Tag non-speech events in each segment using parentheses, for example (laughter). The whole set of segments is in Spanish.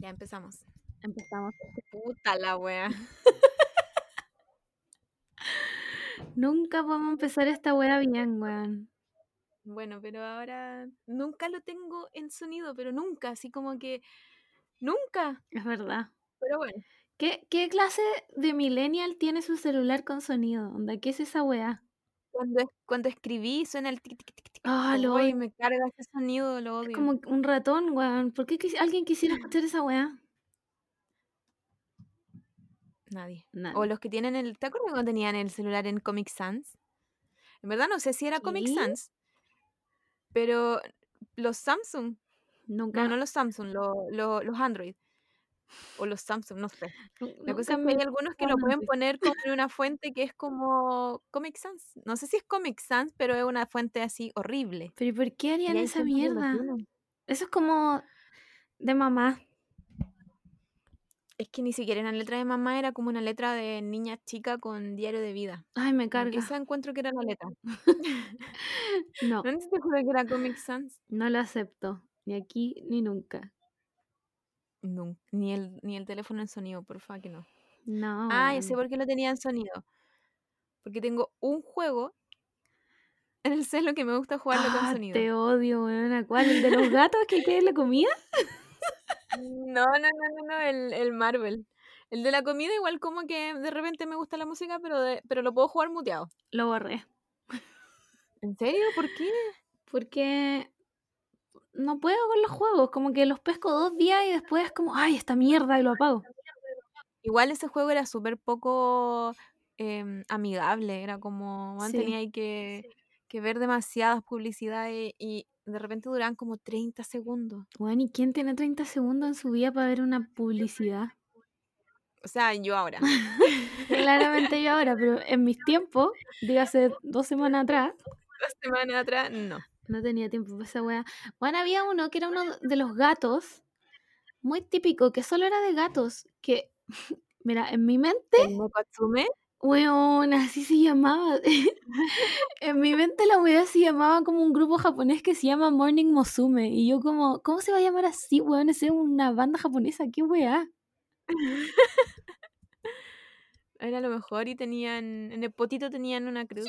Ya empezamos. Empezamos. Puta la wea. (laughs) Nunca podemos empezar esta wea bien, weón. Bueno, pero ahora nunca lo tengo en sonido, pero nunca, así como que nunca. Es verdad. Pero bueno, ¿Qué, qué clase de millennial tiene su celular con sonido? Onda, ¿qué es esa wea? cuando, cuando escribí suena el tic tic tic. Ah, lo Uy, odio. me carga ese sonido, lo Es odio. como un ratón, weón. ¿Por qué quis- alguien quisiera (gasps) escuchar esa wea? Nadie. Nadie. O los que tienen el. ¿Te acuerdas cuando tenían el celular en Comic Sans? En verdad no sé si era Comic ¿Qué? Sans, pero los Samsung. Nunca. No, no los Samsung, lo- lo- los Android. O los Samsung, no sé. La cosa es que hay algunos que lo pueden poner como en una (laughs) fuente que es como Comic Sans. No sé si es Comic Sans, pero es una fuente así horrible. Pero ¿y por qué harían esa mierda? Eso es como de mamá. Es que ni siquiera una letra de mamá era como una letra de niña chica con diario de vida. Ay, me carga. Esa encuentro que era la letra. (laughs) No, (laughs) ¿No te juro que era Comic Sans? no lo acepto. Ni aquí ni nunca. No, ni el, ni el teléfono en sonido, por favor, que no. No. Ah, ya sé por qué lo tenía en sonido. Porque tengo un juego en el celo que me gusta jugarlo con Ah, sonido. te odio, weón. ¿El de los (laughs) gatos que quiere la comida? No, no, no, no, no, el, el Marvel. El de la comida igual como que de repente me gusta la música, pero, de- pero lo puedo jugar muteado. Lo borré. ¿En serio? ¿Por qué? Porque no puedo con los juegos. Como que los pesco dos días y después es como, ay, esta mierda y lo apago. Igual ese juego era súper poco em, amigable, era como, man, Sí. tenía que, que ver demasiadas publicidades y de repente duraban como 30 segundos. Weón, ¿y quién tiene 30 segundos en su vida para ver una publicidad? O sea, yo ahora. (laughs) Claramente yo ahora, pero en mis tiempos, dígase dos semanas atrás, (laughs) Dos semanas atrás, no. No tenía tiempo para esa wea. Bueno, había uno que era uno de los gatos, muy típico, que solo era de gatos, que, (laughs) mira, en mi mente, El weón, así se llamaba. (laughs) en mi mente la wea se llamaba como un grupo japonés que se llama Morning Musume. Y yo como, ¿cómo se va a llamar así, weón? Es una banda japonesa, qué wea. (laughs) era lo mejor y tenían, en el potito tenían una cruz.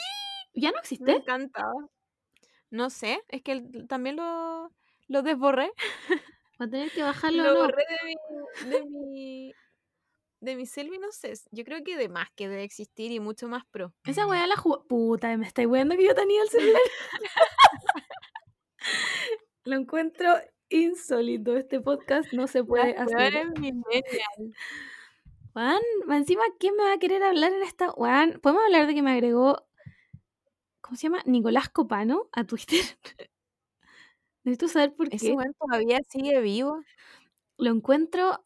¿Ya no Me existe? encantaba. No sé, es que también lo, lo desborré. (laughs) Va a tener que bajarlo, Lo ¿no? borré de mi, de mi, de mi y no sé. Yo creo que de más que debe existir y mucho más pro. Esa weá la jugó. Puta, me estáis weando que yo tenía el celular. (laughs) Lo encuentro insólito. Este podcast no se puede Las hacer. Juan, encima, ¿quién me va a querer hablar en esta? Juan, ¿podemos hablar de que me agregó. ¿Cómo se llama? Nicolás Copano a Twitter. (laughs) Necesito saber por Ese qué. weón todavía sigue vivo. Lo encuentro.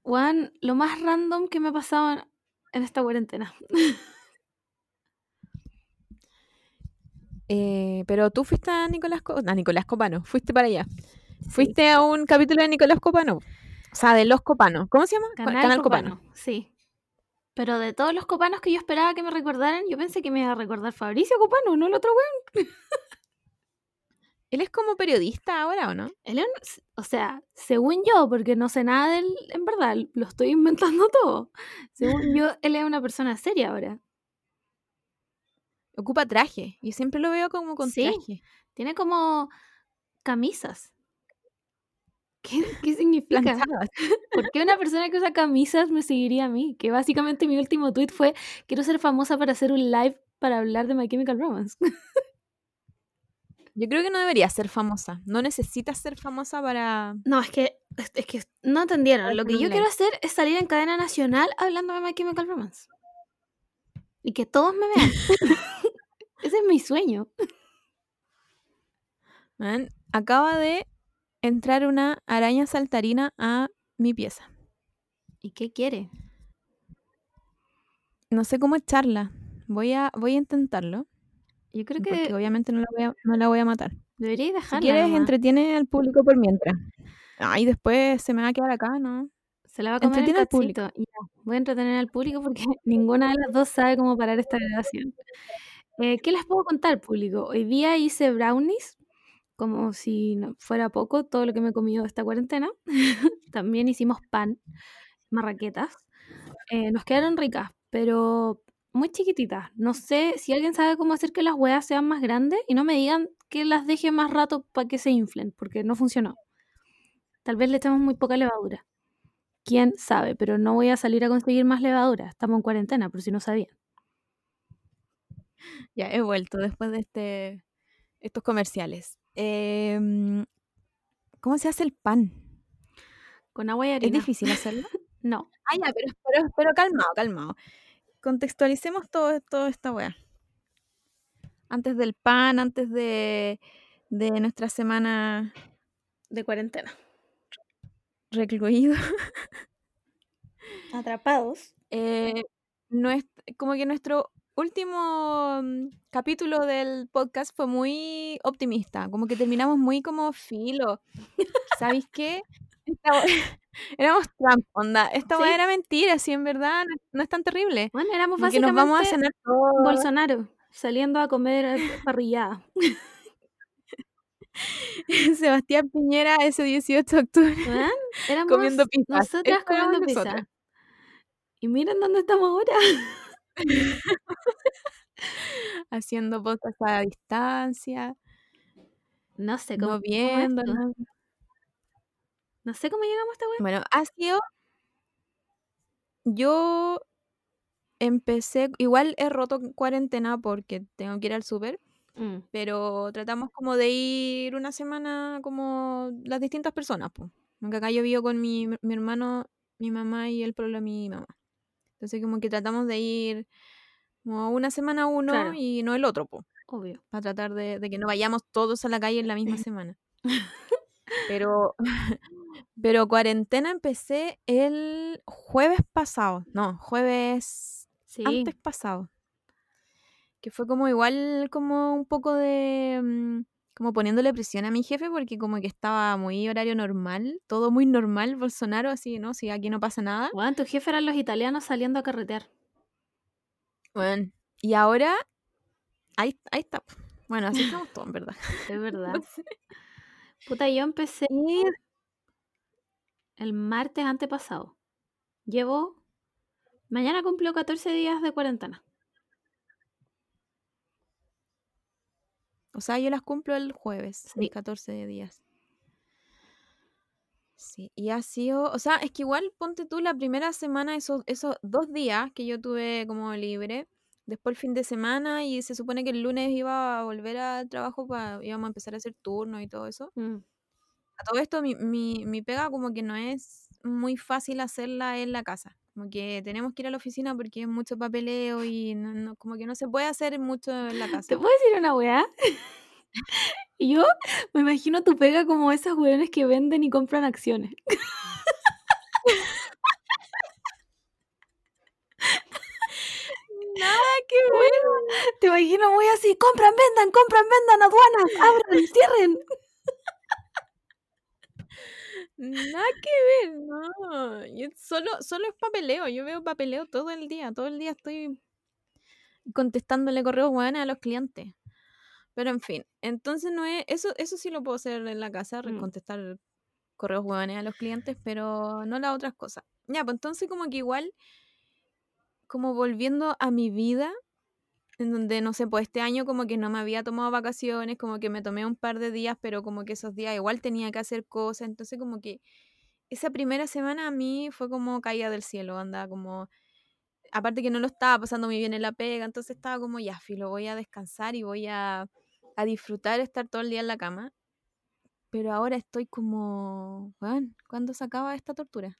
Juan, lo más random que me ha pasado en, en esta cuarentena. (laughs) Eh, pero tú fuiste a Nicolás, Co- a Nicolás Copano, fuiste para allá. Fuiste a un capítulo de Nicolás Copano. O sea, de los Copanos. ¿Cómo se llama? Canal, Copano. Sí. Pero de todos los copanos que yo esperaba que me recordaran, yo pensé que me iba a recordar Fabricio Copano, no el otro weón. (laughs) Él es como periodista ahora, ¿o no? Él es o sea, según yo, porque no sé nada de él, en verdad, lo estoy inventando (laughs) todo. Según yo, (laughs) él es una persona seria ahora. Ocupa traje. Yo siempre lo veo como con Sí. traje. Tiene como camisas. ¿Qué, qué significa? Planchadas. ¿Por qué una persona que usa camisas me seguiría a mí? Que básicamente mi último tweet fue, quiero ser famosa para hacer un live para hablar de My Chemical Romance. Yo creo que no debería ser famosa. No necesitas ser famosa para. No, es que, es, que no entendieron. Lo que yo quiero hacer es salir en cadena nacional hablando de My Chemical Romance. Y que todos me vean. (laughs) Ese es mi sueño. Man, acaba de entrar una araña saltarina a mi pieza. ¿Y qué quiere? No sé cómo echarla. Voy a, voy a intentarlo. Yo creo Porque que obviamente no la voy a, no la voy a matar. deberíais Si dejarla. quieres, nomás. entretiene al público por mientras. Ay, después se me va a quedar acá, ¿no? Se la va a comer el entretiene al público. Ya, Voy a entretener al público porque (laughs) ninguna de las dos sabe cómo parar esta grabación. Eh, ¿Qué les puedo contar, público? Hoy día hice brownies como si no fuera poco todo lo que me he comido esta cuarentena. (laughs) También hicimos pan, marraquetas. Eh, nos quedaron ricas, pero muy chiquititas. No sé si alguien sabe cómo hacer que las hueas sean más grandes y no me digan que las deje más rato para que se inflen, porque no funcionó. Tal vez le echamos muy poca levadura. Quién sabe, pero no voy a salir a conseguir más levadura. Estamos en cuarentena, por si no sabían. Ya he vuelto después de este estos comerciales. Em, ¿Cómo se hace el pan? Con agua y ¿Es harina. difícil hacerlo? (laughs) No. Ah, ya, pero, pero, pero calmado, calmado. Contextualicemos todo, toda esta weá. Antes del pan, antes de, de nuestra semana De cuarentena. recluido. Atrapados. (laughs) Eh, nues- como que nuestro último mm, capítulo del podcast fue muy optimista, como que terminamos muy como filo. ¿Sabéis qué? (laughs) Éramos Trump, onda. Esta Sí. era mentira, si en verdad no, no es tan terrible. Bueno, éramos básicamente nos vamos a cenar todos. Bolsonaro saliendo a comer parrillada. (laughs) Sebastián Piñera ese 18 de octubre (laughs) Éramos comiendo pizzas. nosotras comiendo pizza. nosotras. Y miren dónde estamos ahora. (laughs) Haciendo podcast a distancia, No sé cómo, moviéndonos. No sé cómo llegamos a esta wea. Bueno, ha sido. Yo empecé. Igual he roto cuarentena porque tengo que ir al súper. Mm, Pero tratamos como de ir una semana como las distintas personas, pues. Aunque acá yo vivo con mi, mi hermano, mi mamá y el pueblo de mi mamá. Entonces como que tratamos de ir como una semana uno Claro. y no el otro, pues. obvio. Para tratar de, de que no vayamos todos a la calle en la misma (laughs) semana. (laughs) Pero, (laughs) pero cuarentena empecé el jueves pasado. No, jueves Sí. antes pasado. Que fue como igual, como un poco de. Como poniéndole presión a mi jefe porque como que estaba muy horario normal, todo muy normal, Bolsonaro, así, ¿no? Si aquí no pasa nada. Weón, tu jefe eran los italianos saliendo a carretear. Bueno, y ahora, ahí, ahí está. Bueno, así estamos todos, en verdad. (laughs) Es verdad. (laughs) No sé. Puta, yo empecé el martes antepasado. Llevo. Mañana cumplo 14 días de cuarentena. O sea, yo las cumplo el jueves, Sí. mis 14 días. Sí, y ha sido, o sea, es que igual ponte tú la primera semana, esos, esos dos días que yo tuve como libre, después el fin de semana y se supone que el lunes iba a volver al trabajo, para, íbamos a empezar a hacer turnos y todo eso. Mm, A todo esto, mi, mi, mi pega como que no es muy fácil hacerla en la casa. Como que tenemos que ir a la oficina porque es mucho papeleo y no, no- como que no se puede hacer mucho en la ¿Te casa. puedo decir una weá? (laughs) Y yo me imagino tu pega como esas weones que venden y compran acciones. Nada que ver. Te imagino muy así, compran, vendan, compran, vendan, aduanas, abran, cierren. Nada que ver, no. Yo solo, solo es papeleo. Yo veo papeleo todo el día. Todo el día estoy contestándole correos buenos a los clientes. Pero en fin, entonces no es. Eso, eso sí lo puedo hacer en la casa, Mm. contestar correos buenos a los clientes, pero no las otras cosas. Ya, pues entonces como que igual, como volviendo a mi vida, en donde, no sé, pues este año como que no me había tomado vacaciones, como que me tomé un par de días, pero como que esos días igual tenía que hacer cosas, entonces como que esa primera semana a mí fue como caída del cielo, andaba como, aparte que no lo estaba pasando muy bien en la pega, entonces estaba como, ya, filo, voy a descansar y voy a, a disfrutar estar todo el día en la cama, pero ahora estoy como, weón, ¿cuándo se acaba esta tortura?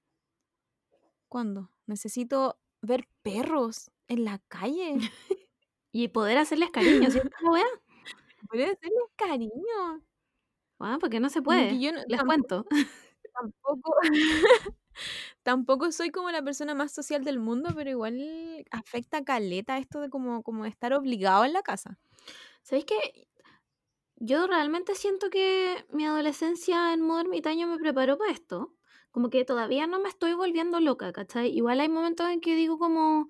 ¿Cuándo? Necesito ver perros en la calle. (laughs) (laughs) Y poder hacerles cariño. (laughs) Voy a hacerles cariño. Ah, porque no se que puede. yo no- Les cuento. tampoco, (laughs) tampoco soy como la persona más social del mundo, pero igual afecta caleta esto de como, como estar obligado en la casa. ¿Sabéis qué? Yo realmente siento que mi adolescencia en modo ermitaño me preparó para esto. Como que todavía no me estoy volviendo loca, ¿cachai? Igual hay momentos en que digo como,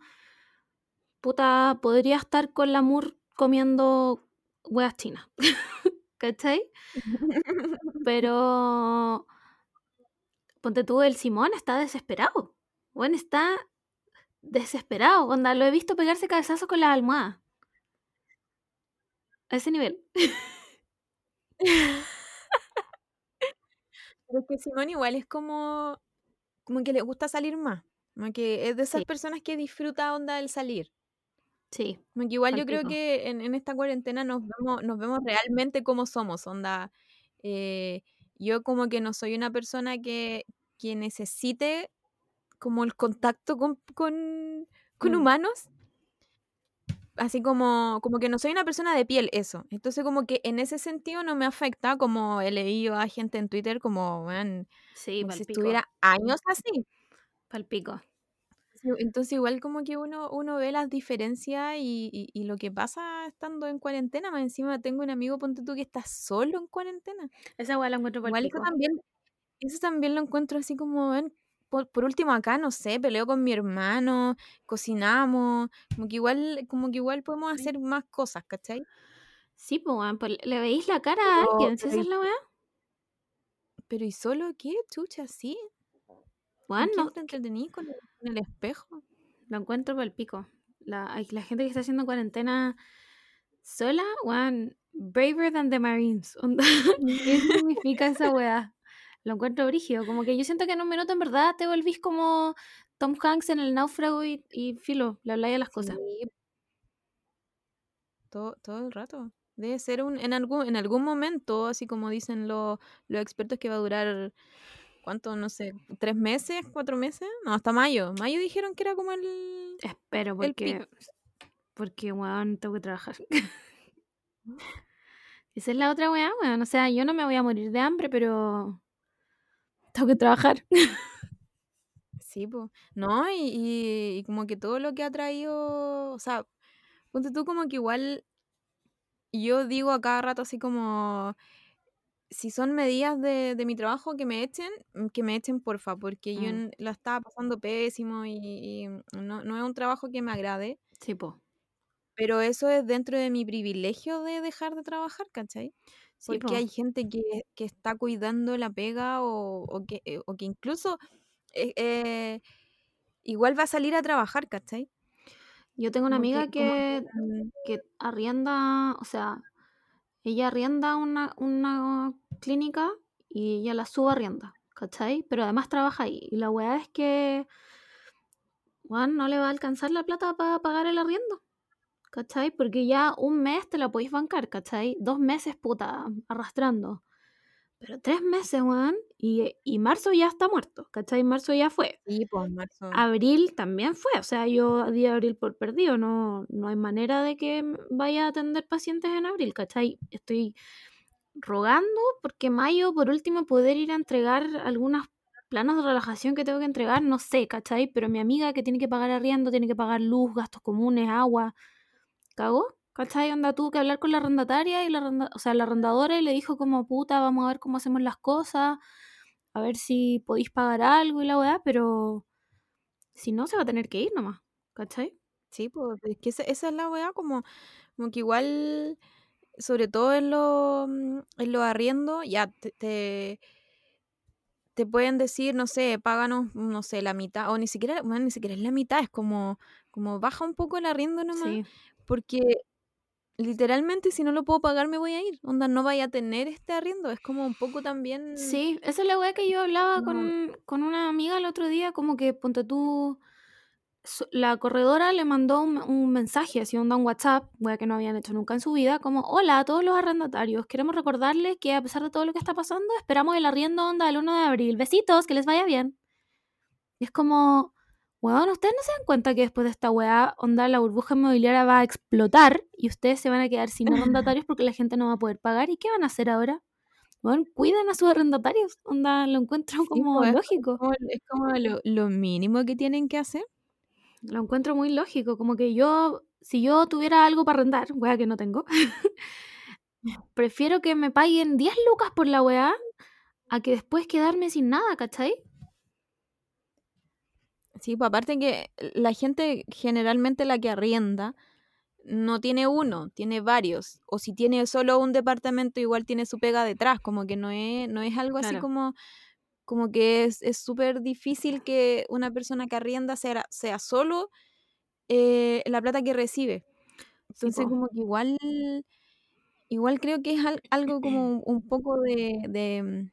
puta, podría estar con la Mur comiendo huevas chinas. (laughs) ¿cachai? (laughs) Pero ponte tú, el Simón está desesperado. Bueno, está desesperado. Onda, lo he visto pegarse cabezazos con la almohada. A ese nivel. Pero es que Simón igual es como, como que le gusta salir más. Como que es de esas Sí. personas que disfruta onda el salir. Sí, igual yo creo que en, en esta cuarentena nos vemos, nos vemos realmente como somos, onda. eh, yo como que no soy una persona que, que necesite como el contacto con, con, con Mm. humanos. Así como, como que no soy una persona de piel, eso. Entonces como que en ese sentido no me afecta, como he leído a gente en Twitter como, weón, Sí, como si estuviera años así. Palpico. Entonces igual como que uno, uno ve las diferencias y, y- y lo que pasa estando en cuarentena, más encima tengo un amigo, ponte tú, que está solo en cuarentena. Esa weá la encuentro Igual eso también, eso también lo encuentro así como, ven, por, por último acá, no sé, peleo con mi hermano, cocinamos, como que igual, como que igual podemos hacer más cosas, ¿cachai? Sí, pues, pues, ¿le veis la cara a alguien? ¿Si pero, esa ¿y, es la weá? pero ¿y solo qué? Chucha, sí. ¿Con Weón, quién no, te entretenís? ¿Con el, el espejo? lo encuentro palpico. La, hay- la gente que está haciendo cuarentena sola, weón, braver than the Marines. (laughs) ¿Qué significa esa weá? Lo encuentro brígido. Como que yo siento que en un minuto en verdad te volvís como Tom Hanks en el náufrago y, y filo, le habláis a las cosas. Sí, todo, todo el rato. Debe ser un, en algún, en algún momento, así como dicen los, los expertos, que va a durar, ¿cuánto? No sé, ¿tres meses? ¿Cuatro meses? No, hasta mayo. Mayo dijeron que era como el, Espero, el porque, porque, weón, tengo que trabajar. (laughs) Esa es la otra weá, weón. O sea, yo no me voy a morir de hambre, pero tengo que trabajar. (laughs) Sí, pues. No, y, y, y como que todo lo que ha traído, o sea, ponte tú como que igual, yo digo a cada rato así como, si son medidas de, de mi trabajo que me echen, mm, que me echen porfa, porque yo Mm, en- la estaba pasando pésimo y, y no, no es un trabajo que me agrade, sí, po. pero eso es dentro de mi privilegio de dejar de trabajar, ¿cachai? Sí, Porque po. hay gente que, que está cuidando la pega o, o que, eh, o que incluso eh, eh, igual va a salir a trabajar, ¿cachai? Yo tengo una Como amiga que, mm, que arrienda, o sea, ella arrienda una, una clínica y ella la subarrienda, ¿cachai? Pero además trabaja ahí. Y la weá es que, weón, no le va a alcanzar la plata para pagar el arriendo, ¿cachai? Porque ya un mes te la podéis bancar, ¿cachai? Dos meses, puta, arrastrando. Pero tres meses, weón, y, y marzo ya está muerto, ¿cachai? Marzo ya fue. sí, pues marzo. Abril también fue, o sea, yo di abril por perdido, no, no hay manera de que vaya a atender pacientes en abril, ¿cachai? Estoy rogando porque mayo, por último, poder ir a entregar algunos planos de relajación que tengo que entregar, no sé, ¿cachai? Pero mi amiga que tiene que pagar arriendo, tiene que pagar luz, gastos comunes, agua, ¿cagó? ¿Cachai? Onda, tuvo que hablar con la arrendataria y la arrenda- o sea, la arrendadora y le dijo como, puta, vamos a ver cómo hacemos las cosas, a ver si podéis pagar algo y la weá, pero si no, se va a tener que ir nomás, ¿cachai? Sí, pues es que esa, esa es la weá, como, como que igual, sobre todo en los en los arriendos, ya te, te, te pueden decir, no sé, páganos, no sé, la mitad, o ni siquiera, bueno, ni siquiera es la mitad, es como, como baja un poco el arriendo nomás, Sí, porque literalmente si no lo puedo pagar me voy a ir, onda, no vaya a tener este arriendo, es como un poco también, sí, esa es la weá que yo hablaba con, con una amiga el otro día, como que, ponte tú, la corredora le mandó un, un mensaje, así onda un WhatsApp, weá que no habían hecho nunca en su vida, como, hola a todos los arrendatarios, queremos recordarles que a pesar de todo lo que está pasando, esperamos el arriendo onda el 1 de abril, besitos, que les vaya bien. Y es como, weón, ustedes no se dan cuenta que después de esta weá, onda, la burbuja inmobiliaria va a explotar y ustedes se van a quedar sin (laughs) arrendatarios porque la gente no va a poder pagar. ¿Y qué van a hacer ahora? Weón, cuiden a sus arrendatarios. Onda, lo encuentro sí, como pues, es lógico. como, es como lo, lo mínimo que tienen que hacer. Lo encuentro muy lógico. Como que yo, si yo tuviera algo para arrendar, weá que no tengo, (laughs) prefiero que me paguen 10 lucas por la weá a que después quedarme sin nada, ¿cachai? Sí, pues aparte que la gente generalmente la que arrienda no tiene uno, tiene varios. O si tiene solo un departamento, igual tiene su pega detrás. Como que no es, no es algo así como, como que es es súper difícil que una persona que arrienda sea, sea solo eh, la plata que recibe. Entonces, como que igual, igual creo que es al- algo como (clears throat) un poco de, de, mm,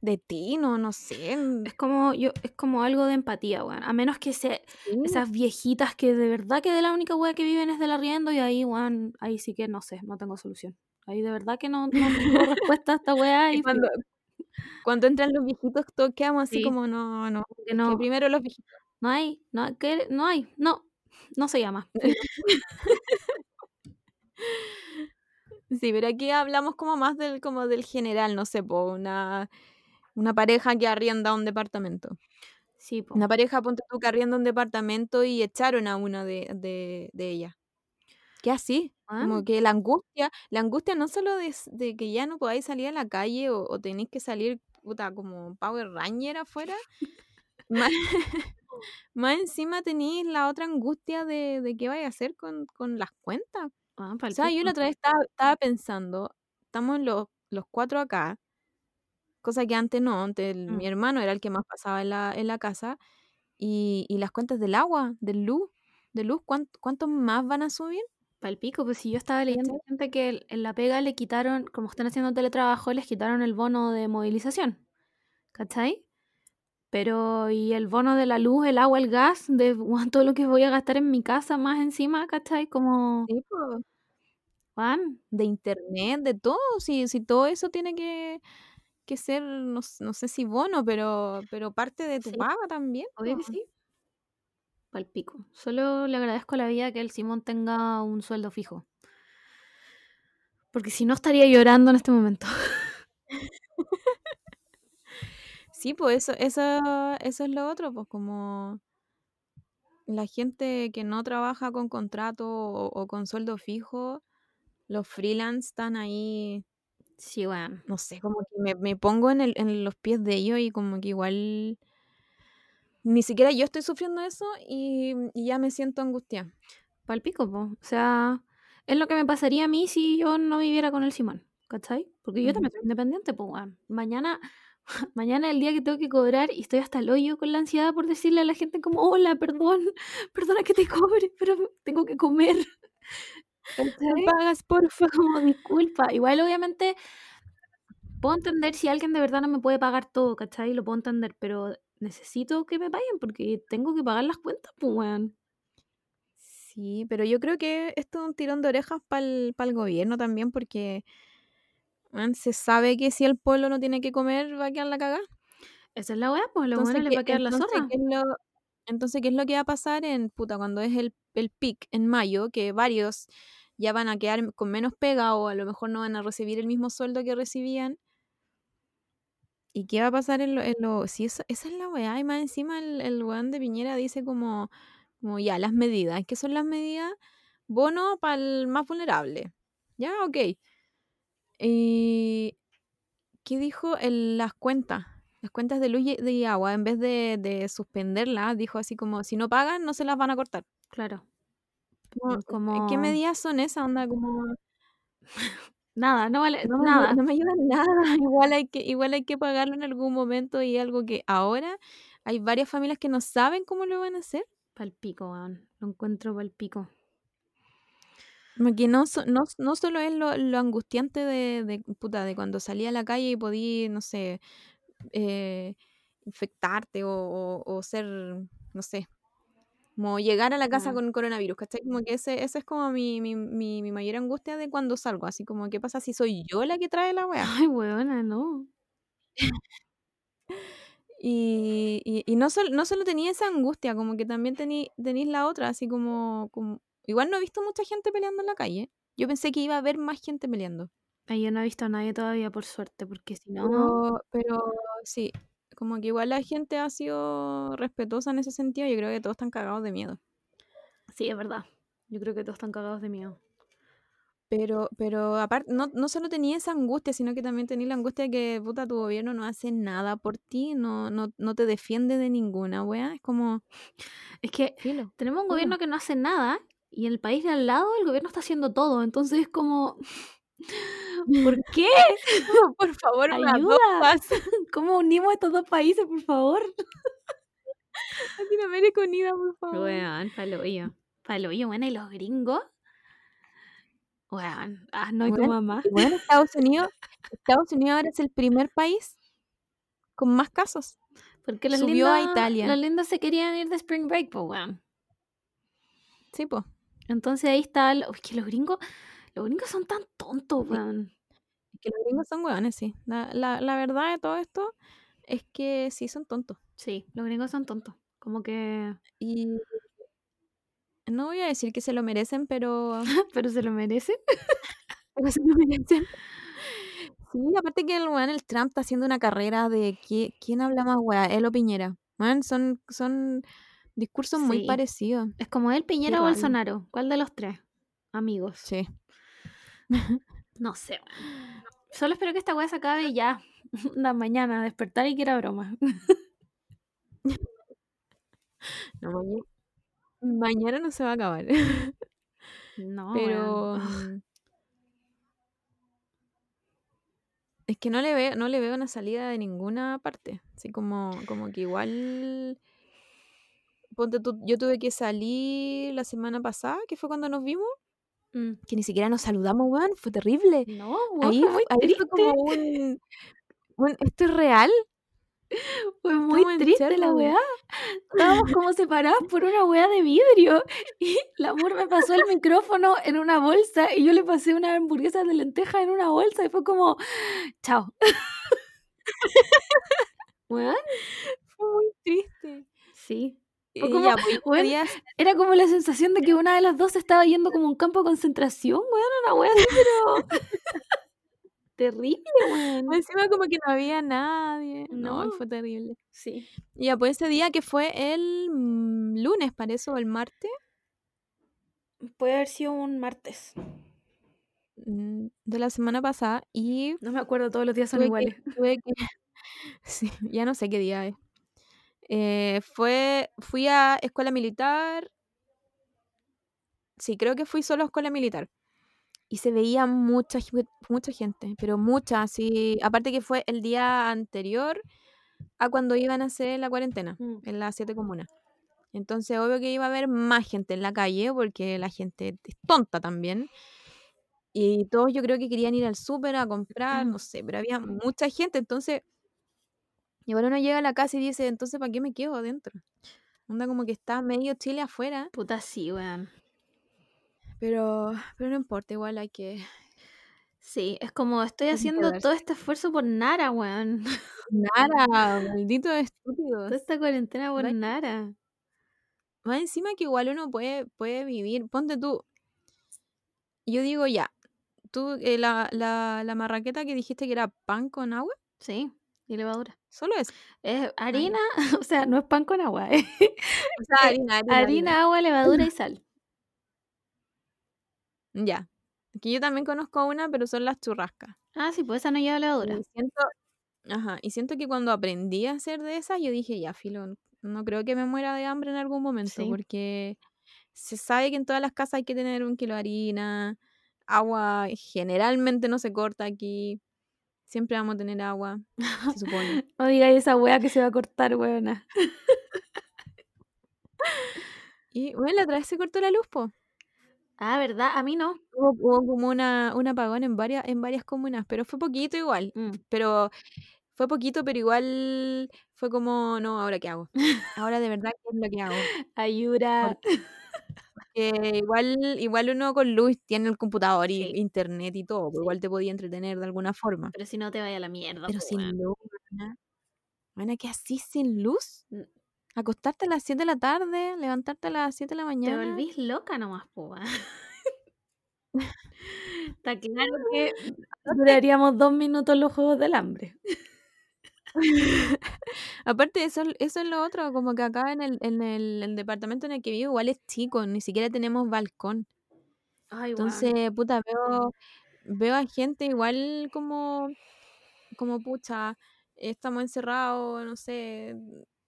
de tino, no sé. mm, Es como, yo, es como algo de empatía, weón. A menos que se, sí. esas viejitas que de verdad que de la única weá que viven es del arriendo y ahí, weón, ahí sí que no sé, no tengo solución. Ahí de verdad que no, no tengo respuesta a esta weá (laughs) Y y cuando, cuando entran los viejitos, todos quedamos así Sí. como, no, no. que Que no, primero los viejitos. no hay, no, que, no hay, no, no se llama. (laughs) Sí, pero aquí hablamos como más del, como del general, no sé, po, una, una pareja que arrienda un departamento. Sí, po. Una pareja, ponte tú, que arrienda un departamento y echaron a una de, de, de ellas. ¿Qué así? Como Weón, que la angustia, la angustia no solo de, de que ya no podáis salir a la calle o, o tenéis que salir, puta, como Power Ranger afuera, más, (laughs) más encima tenéis la otra angustia de, de qué vais a hacer con, con las cuentas. weón, O sea, yo la otra vez estaba, estaba pensando, estamos los, los cuatro acá, cosa que antes no, antes el- Mm. mi hermano era el que más pasaba en la, en la casa, y, y las cuentas del agua, del luz, de luz, ¿cuánto, ¿cuántos más van a subir? Pal pico, pues si yo estaba leyendo ¿Cachai? gente que en la pega le quitaron, como están haciendo teletrabajo, les quitaron el bono de movilización. ¿Cachai? Pero, y el bono de la luz, el agua, el gas, de weón, (laughs) todo lo que voy a gastar en mi casa más encima, ¿cachai? Como, Sí, Juan, de internet, de todo, si, si todo eso tiene que, que ser, no, no sé si bono, pero, pero parte de tu Sí. paga también. obvio que sí. Pal pico. Solo le agradezco a la vida que el Simón tenga un sueldo fijo. Porque si no estaría llorando en este momento. (laughs) Sí, pues eso, eso, eso es lo otro, pues como la gente que no trabaja con contrato o, o con sueldo fijo, los freelance están ahí, Sí, weón. no sé, como que me, me pongo en, el, en los pies de ellos y como que igual ni siquiera yo estoy sufriendo eso y, y ya me siento angustiada. Pal pico, po. O sea, es lo que me pasaría a mí si yo no viviera con el Simón. ¿Cachai? Porque yo también soy independiente, pues, weón. Mañana, (laughs) mañana es el día que tengo que cobrar y estoy hasta el hoyo con la ansiedad por decirle a la gente como, hola, perdón, (laughs) perdona que te cobre, pero tengo que comer. ¿Me pagas, porfa? Como disculpa. Igual, obviamente, puedo entender si alguien de verdad no me puede pagar todo, ¿cachai? Lo puedo entender, pero necesito que me paguen porque tengo que pagar las cuentas, pues, weón. Sí, pero yo creo que esto es un tirón de orejas para el gobierno también, porque se sabe que si el pueblo no tiene que comer, va a quedar la cagada. Esa es la weá, pues a los Entonces, buenos les ¿qué, va a quedar la entonces, zorra. ¿qué es lo, entonces, ¿qué es lo que va a pasar en puta cuando es el, el pic en mayo? Que varios ya van a quedar con menos pega o a lo mejor no van a recibir el mismo sueldo que recibían. ¿Y qué va a pasar en lo, en lo si esa, esa es la weá? Y más encima el, el weón de Piñera dice como, como ya, las medidas. ¿Qué son las medidas? Bono para el más vulnerable. Ya, ok. ¿Y qué dijo? El- las cuentas. Las cuentas de luz y de agua, en vez de, de suspenderlas, dijo así como, si no pagan, no se las van a cortar. Claro. Como, ¿Qué Como medidas son esas? Onda, como, nada, no vale no nada. no me ayudan nada. (laughs) Igual hay, que, igual hay que pagarlo en algún momento y algo que ahora hay varias familias que no saben cómo lo van a hacer. Pal pico, weón. Lo encuentro pal pico. Como que no, no, no solo es lo, lo angustiante de, de, puta, de cuando salí a la calle y podí, no sé, eh, infectarte o, o- o ser, no sé, como llegar a la casa con coronavirus, ¿cachai? Como que ese, esa es como mi, mi, mi, mi mayor angustia de cuando salgo, así como, ¿qué pasa si soy yo la que trae la wea? Ay, weona, no. Y, y, y no, sol- no solo tenía esa angustia, como que también tenéis la otra, así como, como... Igual no he visto mucha gente peleando en la calle. Yo pensé que iba a haber más gente peleando. Ay, yo no he visto a nadie todavía, por suerte, porque si no. Pero, pero sí, como que igual la gente ha sido respetuosa en ese sentido. Yo creo que todos están cagados de miedo. Sí, es verdad. Yo creo que todos están cagados de miedo. Pero, pero aparte, no, no solo tenía esa angustia, sino que también tenía la angustia de que puta, tu gobierno no hace nada por ti, no, no, no te defiende de ninguna, wea. Es como, (laughs) Es que filo. tenemos un gobierno que no hace nada Y en el país de al lado el gobierno está haciendo todo. Entonces es como. ¿Por qué? (laughs) por favor, Ayuda. (laughs) ¿Cómo unimos estos dos países, por favor? (laughs) Latinoamérica unida, por favor. Weón, paloyo. Paloyo, bueno, y los gringos. Weón, ah, no hay tu Weón, mamá. bueno, Estados Unidos, Estados Unidos ahora es el primer país con más casos. Porque los subió lindos, a Italia. los lindos se querían ir de Spring Break, pues, weón. Sí, pues. Entonces ahí está. el- Uy, que los gringos. Los gringos son tan tontos, weón. Que los gringos son hueones, sí. La, la, la verdad de todo esto es que sí son tontos. Sí, los gringos son tontos. Como que. Y no voy a decir que se lo merecen, pero, (laughs) Pero se lo merecen. (laughs) pero se lo merecen. Sí, aparte que el weón, el Trump está haciendo una carrera de qui- quién habla más weá, él o Piñera. Weón, son, son discursos muy parecidos. Es como él, Piñera o. Bolsonaro. ¿Cuál de los tres? Amigos. Sí. (laughs) No sé. Solo espero que esta weá se acabe y ya. (laughs) La mañana, despertar y que era broma. (laughs) No, mañana, mañana no se va a acabar. No, Pero (sighs) es que no le veo, no le veo una salida de ninguna parte. Así como, como que igual. Ponte tú, yo tuve que salir la semana pasada, que fue cuando nos vimos, Mm. que ni siquiera nos saludamos, weón, fue terrible. No, weón, Ahí, fue muy ahí triste. fue como un, ¿Esto es real? (laughs) Fue muy Estamos triste la weá. Estábamos como separadas (laughs) por una weá de vidrio. (laughs) Y el amor me pasó el micrófono en una bolsa y yo le pasé una hamburguesa de lenteja en una bolsa y fue como, chao. Weón, Fue muy triste. sí. Como, ya, pues, weón, Era como la sensación de que una de las dos estaba yendo como un campo de concentración, weón, una así, pero. (laughs) Terrible, weón. Encima como que no había nadie. No, No. fue terrible. Sí. Y ya, pues ese día que fue el mm, lunes, parece, o el martes, Puede haber sido un martes. mm, de la semana pasada, y No me acuerdo, todos los días son iguales. que, tuve que- (laughs) sí, ya no sé qué día es. Eh, fue, fui a escuela militar, sí, creo que fui solo a escuela militar. Y se veía mucha, mucha gente, pero mucha, así. Aparte que fue el día anterior a cuando iban a hacer la cuarentena, Mm. en las siete comunas. Entonces, obvio que iba a haber más gente en la calle, porque la gente es tonta también. Y todos yo creo que querían ir al súper a comprar, no sé, pero había mucha gente, entonces... Y ahora uno llega a la casa y dice, entonces, ¿para qué me quedo adentro? Onda como que está medio Chile afuera, Puta, sí, weón. pero, pero no importa, igual hay que... Sí, es como estoy Hay haciendo todo este esfuerzo por Nara, weón. Nada, (laughs) malditos Toda estúpidos. esta cuarentena por. Nara. Más encima que igual uno puede, puede vivir, ponte tú. Yo digo ya, tú, eh, la, la, la marraqueta que dijiste que era pan con agua, Sí, y levadura. solo eso. Es harina, (laughs) o sea, no es pan con agua, es (laughs) O sea, harina, harina, harina, agua, levadura y (clears throat) sal. Ya. Que yo también conozco una, pero son las churrascas. Ah, sí, pues esa no lleva levadura. Y siento, ajá, y siento que cuando aprendí a hacer de esas, yo dije, ya, filo, no creo que me muera de hambre en algún momento, Sí. porque se sabe que en todas las casas hay que tener un kilo de harina, agua generalmente no se corta aquí, siempre vamos a tener agua, se supone. (laughs) No digáis esa wea que se va a cortar, weona. (laughs) Y bueno, la otra vez se cortó la luz, po. Ah, ¿verdad? A mí no. Hubo, hubo como una, un apagón en varias, en varias comunas, pero fue poquito igual. Mm. Pero fue poquito, pero igual fue como, no, ¿ahora qué hago? (laughs) Ahora de verdad, ¿qué es lo que hago? Ayura. Porque igual, igual uno con luz tiene el computador y Sí. internet y todo, pues Sí. igual te podía entretener de alguna forma. Pero si no te vaya a la mierda. Pero po, sin weón. luz. Mana, ¿qué así sin luz? Acostarte a las 7 de la tarde, levantarte a las 7 de la Te mañana. volvís loca nomás, weón. (laughs) Está claro que (laughs) duraríamos dos minutos los juegos del hambre. (laughs) Aparte, eso, eso es lo otro, como que acá en el, en el, el departamento en el que vivo igual es chico, ni siquiera tenemos balcón. Ay. Entonces, puta, veo, veo a gente igual como, como pucha, estamos encerrados, no sé,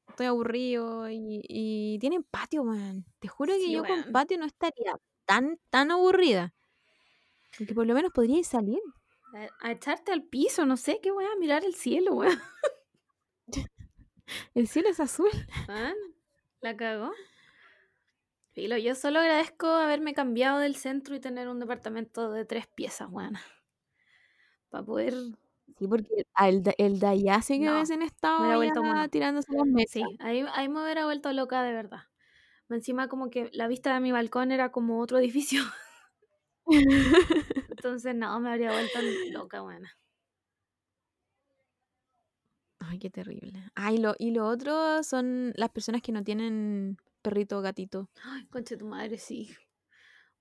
estoy aburrido y, y tienen patio, man. Te juro que Sí, yo con patio no estaría. tan, tan aburrida. Porque por lo menos podríais salir. A, a echarte al piso, no sé, qué voy a mirar el cielo, weón. (laughs) El cielo es azul. Weón, La cagó. Filo, yo solo agradezco haberme cambiado del centro y tener un departamento de tres piezas, weón. Para poder. Sí, porque el, de- el sí que No, hubiesen estado vuelto tirándose las mesas. Sí, ahí, ahí me hubiera vuelto loca de verdad. Encima, como que la vista de mi balcón era como otro edificio. (laughs) Entonces, no, me habría vuelto loca, weón. Ay, qué terrible. Ay, lo, y lo otro son las personas que no tienen perrito o gatito. Ay, conche tu madre, sí.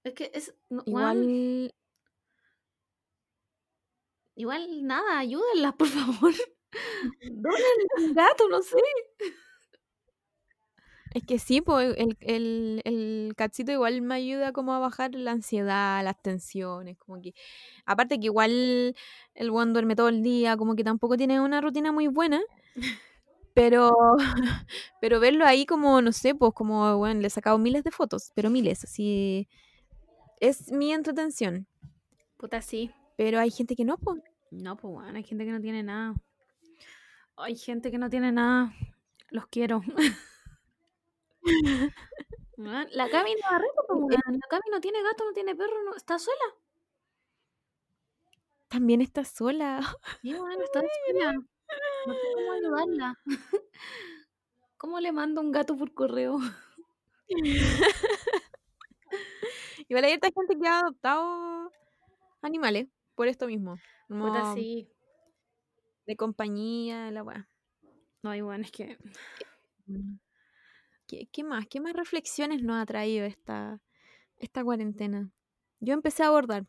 Es que es. no, Igual, igual nada, ayúdenlas, por favor. (laughs) Dónenle un gato, no sé. Es que sí, pues el, el, el catcito igual me ayuda como a bajar la ansiedad, las tensiones, como que, aparte que igual el buen duerme todo el día, como que tampoco tiene una rutina muy buena, pero, (laughs) pero verlo ahí como, no sé, pues como, bueno, le he sacado miles de fotos, pero miles, así, es mi entretención, Puta, sí. pero hay gente que no, pues. No, pues bueno, hay gente que no tiene nada. Hay gente que no tiene nada. Los quiero. (laughs) (laughs) La Cami no arregla, pues, weón. La Cami no tiene gato, no tiene perro, no, está sola. También está sola. Sí, weón, (laughs) está sola. No sé cómo ayudarla. (laughs) ¿Cómo le mando un gato por correo? Igual hay harta gente que ha adoptado animales por esto mismo. Puta, como sí. De compañía, la weá. No, igual es que. ¿Qué, qué más? ¿Qué más reflexiones nos ha traído esta, esta cuarentena? Yo empecé a abordar.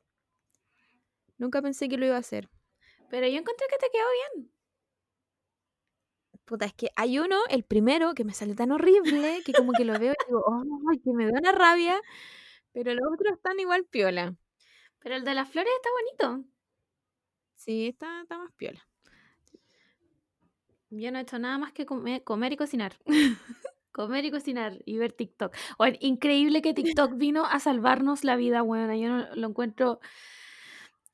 Nunca pensé que lo iba a hacer. Pero yo encontré que te quedó bien. Puta, es que hay uno, el primero, que me salió tan horrible que como que lo veo y digo, (laughs) ¡ay, que me da una rabia! Pero los otros están igual piola. Pero el de las flores está bonito. Sí, está, está más piola. Yo no he hecho nada más que comer, comer y cocinar. (laughs) comer y cocinar y ver TikTok. Bueno, increíble que TikTok (laughs) vino a salvarnos la vida, bueno. Yo no- lo encuentro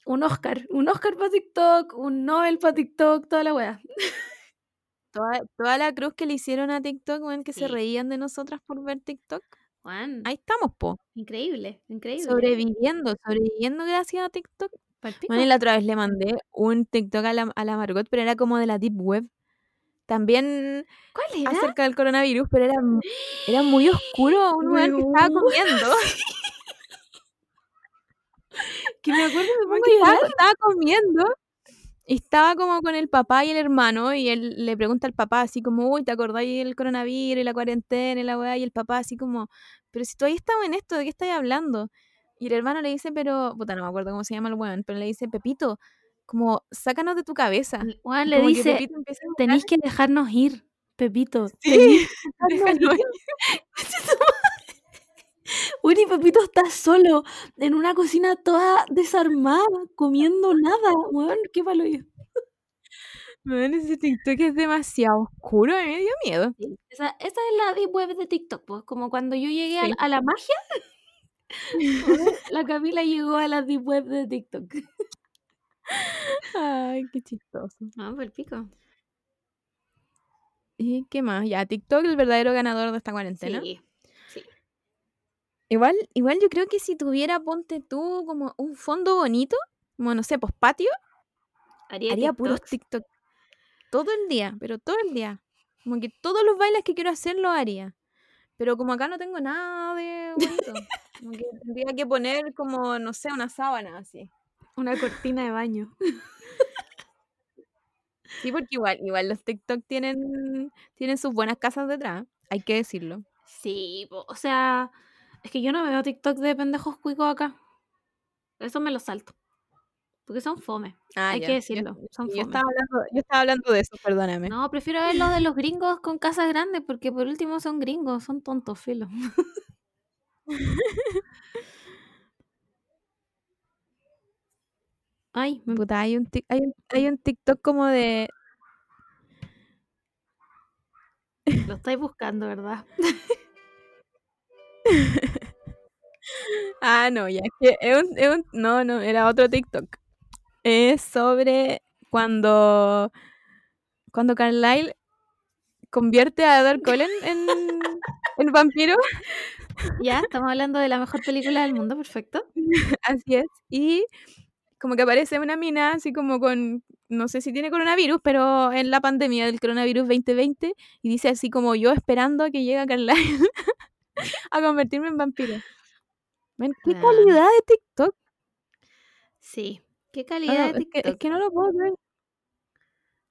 un Oscar. Un Oscar para TikTok, un Nobel para TikTok, toda la wea. Toda, toda la cruz que le hicieron a TikTok, weón, que se reían de nosotras por ver TikTok. Juan, Ahí estamos, po. increíble, increíble. Sobreviviendo, sobreviviendo gracias a TikTok. Bueno, y la otra vez le mandé un TikTok a la, a la Margot, pero era como de la Deep Web. También ¿Cuál era? acerca del coronavirus, pero era, era muy (gasps) oscuro. Un weón que estaba comiendo. (laughs) (laughs) Que me acuerdo me pongo que estaba, comiendo. Y estaba como con el papá y el hermano. Y él le pregunta al papá así como, uy, ¿te acordáis del coronavirus y la cuarentena y la weá? Y el papá así como, pero si todavía estamos en esto, ¿de qué estáis hablando? Y el hermano le dice, pero, puta, no me acuerdo cómo se llama el weón, pero le dice, Pepito, como, sácanos de tu cabeza. Juan Y le como dice, tenéis que dejarnos ir, Pepito. Sí, (laughs) déjanos ir". Uri (laughs) Pepito está solo en una cocina toda desarmada, comiendo nada. Weón, qué palo yo. Weón, ese TikTok es demasiado oscuro, a mí me dio miedo. Esa, esa es la deep web de TikTok, pues como cuando yo llegué a, Sí. a la magia, (laughs) la Camila llegó a la deep web de TikTok. Ay, qué chistoso. No, por el pico. ¿Y qué más? Ya, TikTok, el verdadero ganador de esta cuarentena. Sí, sí. Igual, igual yo creo que si tuviera, ponte tú, como un fondo bonito, como no sé, pues patio, Haría, haría puros. TikTok. Todo el día, pero todo el día. Como que todos los bailes que quiero hacer los haría. Pero como acá no tengo nada de bonito, (laughs) como que tendría que poner como, no sé, una sábana así. Una cortina de baño. Sí, porque igual, igual los TikTok tienen, tienen sus buenas casas detrás, hay que decirlo. Sí, o sea, es que yo no veo TikTok de pendejos cuicos acá. Eso me lo salto. Porque son fome. Hay que decirlo, Yo, son estaba hablando, yo estaba hablando de eso, perdóname. No, prefiero ver los de los gringos con casas grandes porque por último son gringos, son tontos, filo. (laughs) Ay, me- Puta, hay un, tic- hay, un, hay un TikTok como de... lo estáis buscando, ¿verdad? (laughs) Ah, no, ya. Es que es un, es un- no, no, era otro TikTok. Es sobre cuando, cuando Carlyle convierte a Edward Cullen en, en (laughs) vampiro. Ya, estamos hablando de la mejor película del mundo, perfecto. (laughs) Así es. Y como que aparece una mina así como con, no sé si tiene coronavirus, pero en la pandemia del coronavirus 2020 y dice así como yo esperando a que llegue Carlyle (laughs) a convertirme en vampiro. Men, qué calidad de TikTok. Sí. Qué Ah, calidad de es, que, TikTok. es que no lo puedo creer.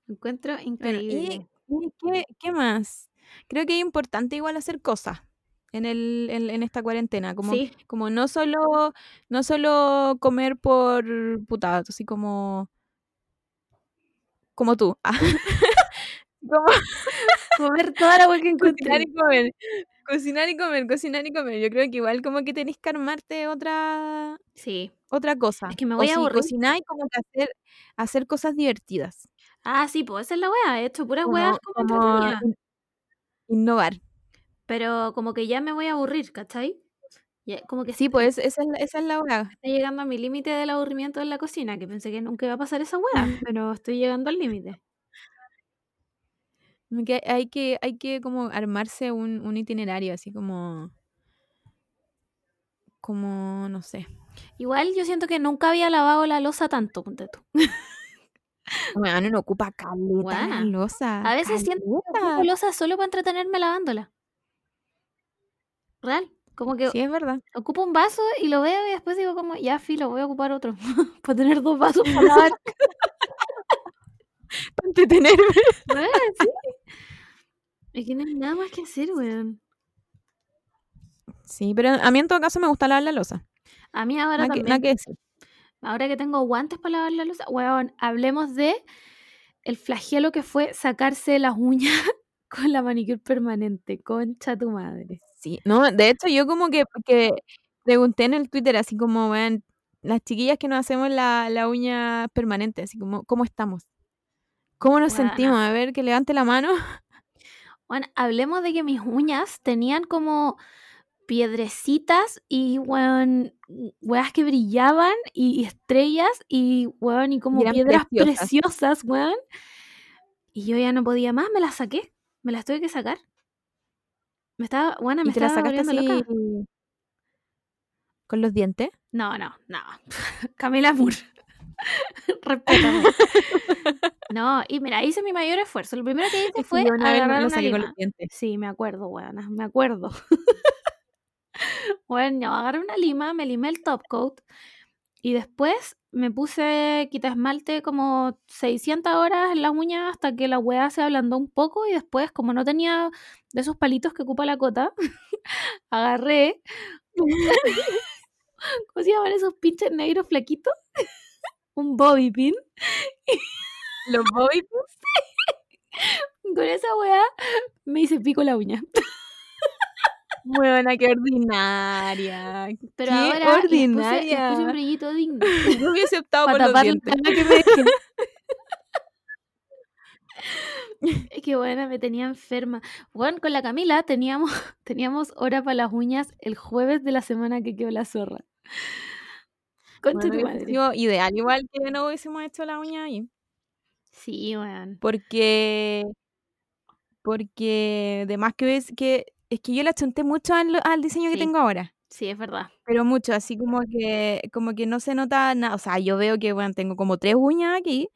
Encuentro Bueno, increíble. ¿y, y qué, qué más? Creo que es importante igual hacer cosas en, el, en, en esta cuarentena. Como, Sí, como no solo no solo comer por putadas, así como como tú. Ah. (laughs) como (laughs) comer toda la que cocinar y comer. Cocinar y comer, cocinar y comer. Yo creo que igual como que tenés que armarte otra Sí. otra cosa. Es que me O voy a si aburrir. cocináis, como que hacer, hacer cosas divertidas. Ah, sí, pues esa es la wea. He hecho puras weas Como, innovar. Pero como que ya me voy a aburrir, ¿cachai? Ya, como que Sí, pues esa es la, esa es la hora. estoy llegando a mi límite del aburrimiento en la cocina, que pensé que nunca iba a pasar esa wea, (laughs) pero estoy llegando al límite. Que hay que, hay que como armarse un, un itinerario, así como, como, no sé. Igual yo siento que nunca había lavado la losa tanto, ponte tú. Bueno, no ocupa caleta la losa. A veces siento que ocupo losa solo para entretenerme lavándola. Real. Como que Sí, es verdad. ocupo un vaso y lo veo y después digo como, ya filo, voy a ocupar otro. (laughs) para tener dos vasos para lavar. (laughs) Para entretenerme. Sí. Es que no hay nada más que hacer, weón. Sí, pero a mí en todo caso me gusta lavar la losa. A mí ahora que, también. que decir. Ahora que tengo guantes para lavar la luz, weón, hablemos de el flagelo que fue sacarse las uñas (laughs) con la manicure permanente. Concha tu madre. Sí, no, de hecho yo como que, que pregunté en el Twitter así como, vean, las chiquillas que nos hacemos la, la uña permanente, así como, ¿cómo estamos? ¿Cómo nos sentimos? A ver, que levante la mano. Bueno, hablemos de que mis uñas tenían como piedrecitas y weón, weas que brillaban y, estrellas y weón, y como piedras preciosas. preciosas, weón. Y yo ya no podía más, me las saqué. Me las tuve que sacar. Me estaba, bueno, me Y te la estaba sacaste volviendo así loca. con los dientes. No, no, no. (laughs) Camila Moore. (laughs) Respétame. (laughs) No, y mira, hice mi mayor esfuerzo. Lo primero que hice Es fue una agarrar saqué con lima. los dientes. Sí, me acuerdo, weona, me acuerdo. bueno, agarré una lima, me limé el top coat y después me puse quita esmalte como 600 horas en la uña hasta que la weá se ablandó un poco y después, como no tenía de esos palitos que ocupa la cota, (laughs) agarré. (laughs) ¿Cómo se llaman esos pinches negros flaquitos? (laughs) un bobby pin. Los bobby Con esa weá me hice pico la uña. Buena, qué ordinaria. Pero qué ahora puse, ordinaria. puse un brillito digno. (laughs) Yo hubiese optado por los dientes. que me. (laughs) Es que bueno, me tenía enferma. Bueno, con la Camila teníamos, (laughs) teníamos hora para las uñas el jueves de la semana que quedó la zorra. Concha Bueno, tu madre. sido ideal, igual que no hubiésemos hecho la uña ahí. Sí, weón. Porque. Porque. Además que ves que. Es que yo la chunté mucho al, al diseño que tengo ahora. Sí, es verdad. Pero mucho, así como que. Como que no se nota nada. O sea, yo veo que bueno, tengo como tres uñas aquí.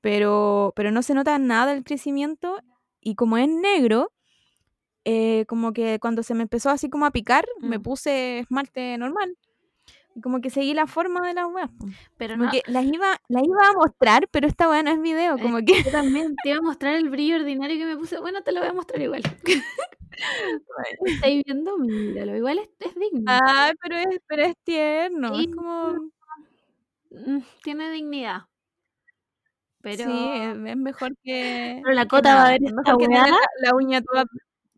Pero. Pero no se nota nada del crecimiento. Y como es negro. eh, como que cuando se me empezó así como a picar, me Mm. puse esmalte normal. Y como que seguí la forma de las weas. Pero Como no, que las iba, las iba a mostrar, pero esta weá no es video. Eh, Como que. yo también te iba a mostrar el brillo ordinario que me puse. Bueno, te lo voy a mostrar igual. (laughs) ¿Estáis viendo? Míralo. Igual es, es digno. Ay, pero es, pero es tierno. Sí, Es como. Mm, Tiene dignidad. Pero, Sí, es, mejor que. pero la cota va a ver Es esta weá. la, la uña toda.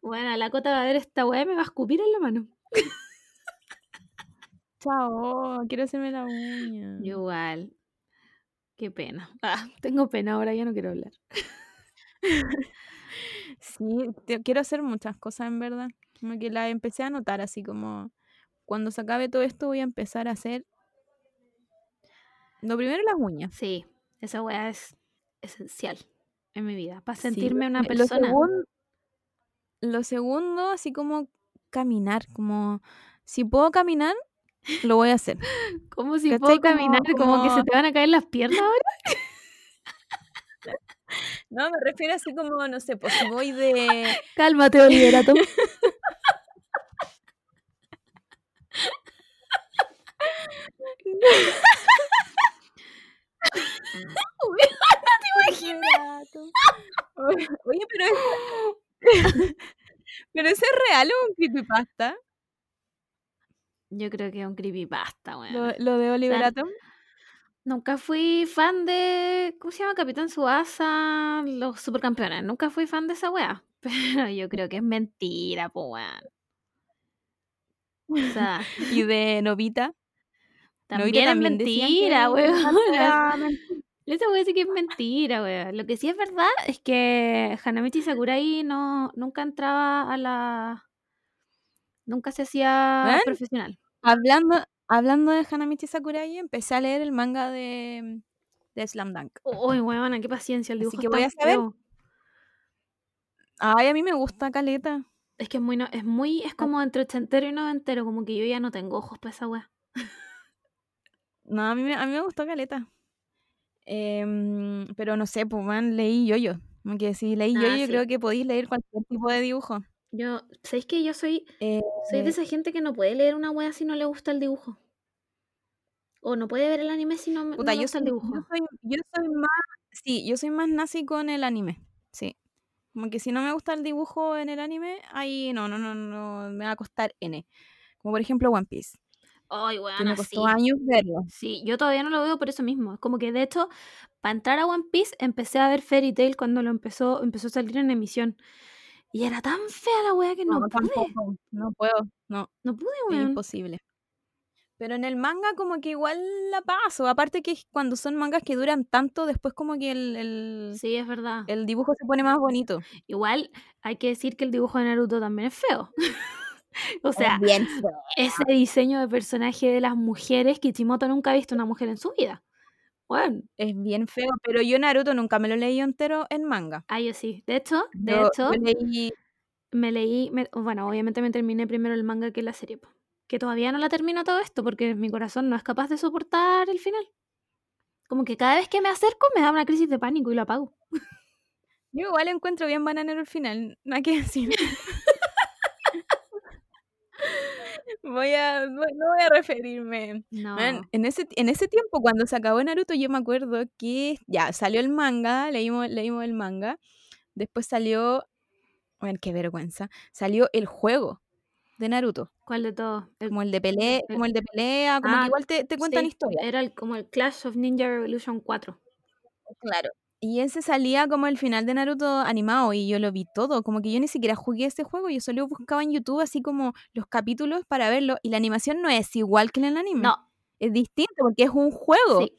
Bueno, la cota va a ver esta weá y me va a escupir en la mano. Chao, quiero hacerme la uña. Yo igual. Qué pena. (laughs) Ah, tengo pena ahora, ya no quiero hablar. (laughs) Sí, te- quiero hacer muchas cosas en verdad. Como que la empecé a notar así como. cuando se acabe todo esto voy a empezar a hacer lo primero las uñas. Sí, esa weá es esencial en mi vida, para Sí, sentirme una lo- Lo, persona. segun- lo segundo, así como caminar, como si puedo caminar, lo voy a hacer. (laughs) Como si puedo caminar, como, que se te van a caer las piernas ahora. (laughs) No, me refiero así como, no sé, pues si voy de... (laughs) Cálmate, Oliverato. Oye, pero es... pero ese es real o un creepypasta, Yo creo que es un creepypasta, weón. lo, lo de Oliver sea, Atom. Nunca fui fan de. ¿Cómo se llama? Capitán Suasa, los supercampeones. Nunca fui fan de esa wea. (laughs) Pero yo creo que es mentira, po weón. O sea, (laughs) Y de Novita. también, es también decían mentira, weón. te voy a decir que es mentira, weón. Lo que sí es verdad es que Hanamichi Sakurai no, nunca entraba a la. Nunca se hacía profesional. Hablando, hablando de Hanamichi Sakurai, empecé a leer el manga de, de Slam Dunk. Uy, weón, qué paciencia. El Así dibujo que está voy a saber. feo. Ay, a mí me gusta Caleta. Es que es muy, no- es muy, Ah. es como entre ochentero y noventero, como que yo ya no tengo ojos para esa wea. No, a mí, me- a mí me gustó Caleta. Em, pero no sé, pues man, leí yo-yo. Como que si leí Ah, yo-yo, yo sí. creo que podéis leer cualquier tipo de dibujo. Yo, ¿sabéis que yo soy, Eh, soy de esa gente que no puede leer una wea si no le gusta el dibujo? O no puede ver el anime si no, me- no le gusta soy, el yo dibujo. soy, yo soy más, sí, yo soy más nazi con el anime. Sí. Como que si no me gusta el dibujo en el anime, ahí no, no, no, no, me va a costar N. Como por ejemplo One Piece, Ay, que me así. costó años verlo. Sí, yo todavía no lo veo por eso mismo. Es como que de hecho, para entrar a One Piece, empecé a ver Fairy Tail cuando lo empezó, empezó a salir en emisión. Y era tan fea la wea que no, No, pude. tampoco, no puedo, no, No pude, es weón. imposible. Pero en el manga como que igual la paso, aparte que cuando son mangas que duran tanto, después como que el, el, Sí, es verdad. el dibujo se pone más bonito. Igual hay que decir que el dibujo de Naruto también es feo. (laughs) o sea, bien ese diseño de personaje de las mujeres, Kishimoto nunca ha visto una mujer en su vida. Bueno, es bien feo, pero yo Naruto nunca me lo leí entero en manga. ah, yo sí. De hecho, de Yo- hecho, yo leí me leí, me- bueno, obviamente me terminé primero el manga que la serie, que todavía no la termino todo esto porque mi corazón no es capaz de soportar el final. Como que cada vez que me acerco me da una crisis de pánico y lo apago. Yo igual encuentro bien bananero el final, nada que decir. (laughs) voy a, no voy a referirme. No. Man, en, ese, en ese tiempo, cuando se acabó Naruto, yo me acuerdo que ya salió el manga, leímos, leímos el manga. Después salió, bueno, qué vergüenza, salió el juego de Naruto, ¿Cuál de todos? Como el de pelea, el- como el de pelea, como Ah, que igual te, te cuentan sí, historias. Era el- como el Clash of Ninja Revolution 4. Claro. Y ese salía como el final de Naruto animado y yo lo vi todo, como que yo ni siquiera jugué ese juego, yo solo buscaba en YouTube así como los capítulos para verlo y la animación no es igual que en el anime, No, es distinto porque es un juego. sí,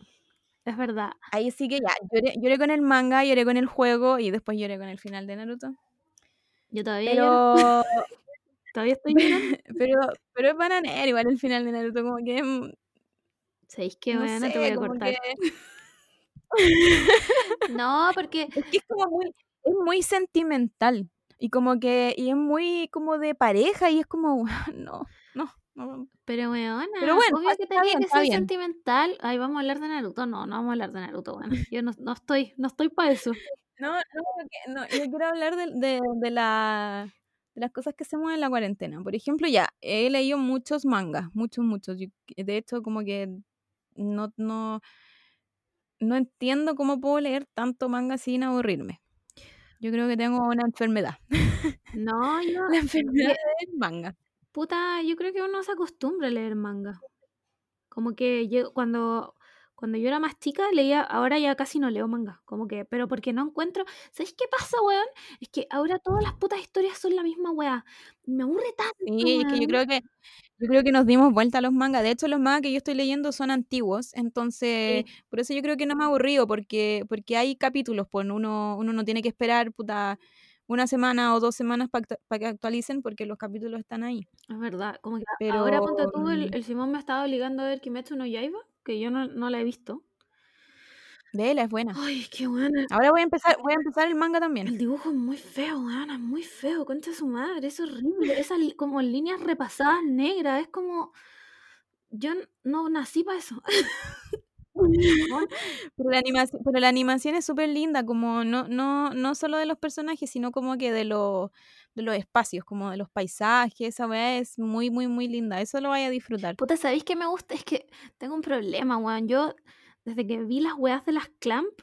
es verdad. Ahí sí que ya, lloré, lloré con el manga, lloré con el juego y después lloré con el final de Naruto. Yo todavía, lloro, Pero, (laughs) todavía estoy llorando. pero, pero es bananero igual el final de Naruto, como que, mm, ¿Sabéis qué? no Bueno, sé, te voy a cortar. que- (laughs) No, porque es que es como muy, es muy sentimental y como que, y es muy como de pareja y es como, (laughs) no, no, no. Pero weona, Pero bueno, obvio que tenía que ser bien. sentimental. Ay, vamos a hablar de Naruto. No, no vamos a hablar de Naruto, bueno. Yo no, no estoy, no estoy para eso. (laughs) No, no, no, yo quiero hablar de, de, de la, de las cosas que hacemos en la cuarentena. Por ejemplo, ya, he leído muchos mangas, muchos, muchos. Yo- de hecho, como que no, no, no entiendo cómo puedo leer tanto manga sin aburrirme. Yo creo que tengo una enfermedad, No, (laughs) yo, la enfermedad del manga. puta, yo creo que uno se acostumbra a leer manga. Como que yo, cuando, cuando yo era más chica leía, ahora ya casi no leo manga. Como que, pero porque no encuentro. ¿Sabes qué pasa, weón? Es que ahora todas las putas historias son la misma weá. Me aburre tanto. Sí, es que yo creo que yo creo que nos dimos vuelta a los mangas. De hecho, los mangas que yo estoy leyendo son antiguos, entonces por eso yo creo que no me ha aburrido, porque porque hay capítulos, pues uno uno no tiene que esperar puta una semana o dos semanas para que actualicen porque los capítulos están ahí. Es verdad, como que Pero, ahora ponte tú, el, mm, el Simón me estaba obligando a ver Kimetsu no Yaiba, que yo no, no la he visto. Vela, es buena. Ay, qué buena. Ahora voy a empezar, voy a empezar el manga también. El dibujo es muy feo, weón, es muy feo, concha su madre, es horrible. Esas como líneas repasadas negras, es como. Yo no nací para eso. (laughs) Pero la animación, pero la animación es súper linda, como no, no, no solo de los personajes, sino como que de los, de los espacios, como de los paisajes, esa weá es muy, muy, muy linda. Eso lo vaya a disfrutar. Puta, ¿sabéis qué me gusta? Es que tengo un problema, weón. Yo, desde que vi las weas de las Clamp,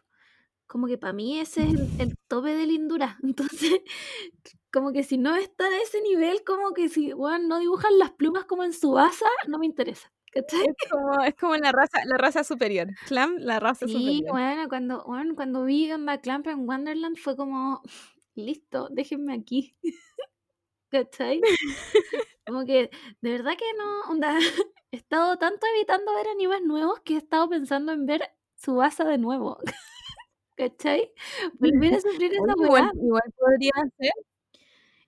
como que para mí ese es el, el tope de lindura. (laughs) Entonces, como que si no está a ese nivel, como que si, no dibujan las plumas como en su asa, no me interesa. ¿Cachai? Es como, es como la raza, la raza superior. Clam, la raza Sí, superior. bueno, cuando, bueno, cuando vi onda Clamp en Wonderland fue como, (laughs) listo, déjenme aquí. (laughs) ¿Cachai? Como que, de verdad que no, onda, he estado tanto evitando ver animes nuevos que he estado pensando en ver Subasa de nuevo. (laughs) ¿Cachai? Volver a sufrir (laughs) esa igual, igual podría ser,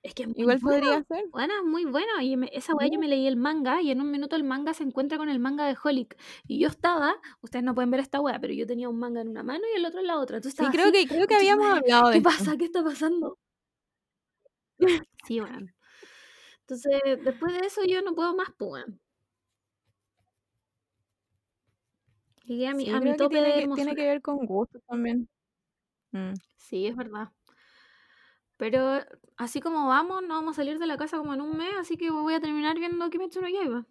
Es que igual bueno. podría ser. Bueno, es muy bueno. Y me- esa weá yo me leí el manga y en un minuto el manga se encuentra con el manga de Holic. Y yo estaba, ustedes no pueden ver esta weá, pero yo tenía un manga en una mano y el otro en la otra. Entonces Sí, creo así, que, creo que "Concha su habíamos hablado de ¿Qué esto. pasa? ¿Qué está pasando? (laughs) Sí, bueno. Entonces, después de eso yo no puedo más, pues. Llegué a mi, Sí, a mi creo que tope tiene, de que hermosura. tiene que ver con gusto también. Mm. Sí, es verdad. Pero así como vamos, no vamos a salir de la casa como en un mes, así que voy a terminar viendo Kimetsu no Yaiba.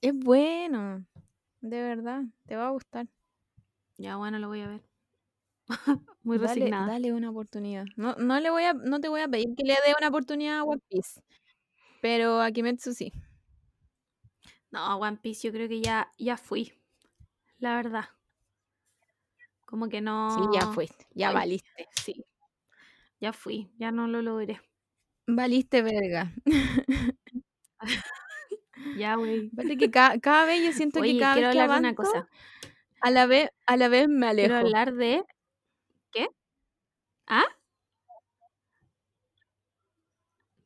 Es bueno, de verdad, te va a gustar. Ya, bueno, lo voy a ver. (laughs) Muy Dale, resignada. dale una oportunidad. No, no, le voy a, no te voy a pedir que le dé una oportunidad a One Piece, pero a Kimetsu sí. No, One Piece yo creo que ya, ya fui. La verdad. Como que no... Sí, ya fuiste, ya Ay. valiste. Sí. Ya fui. Ya no lo logré. Valiste verga. (laughs) Ya, güey. Que ca- cada vez yo siento Oye, que cada quiero vez que hablar de una avanzo, cosa. a la vez, a la vez me alejo. Quiero hablar de... ¿Qué? ¿Ah?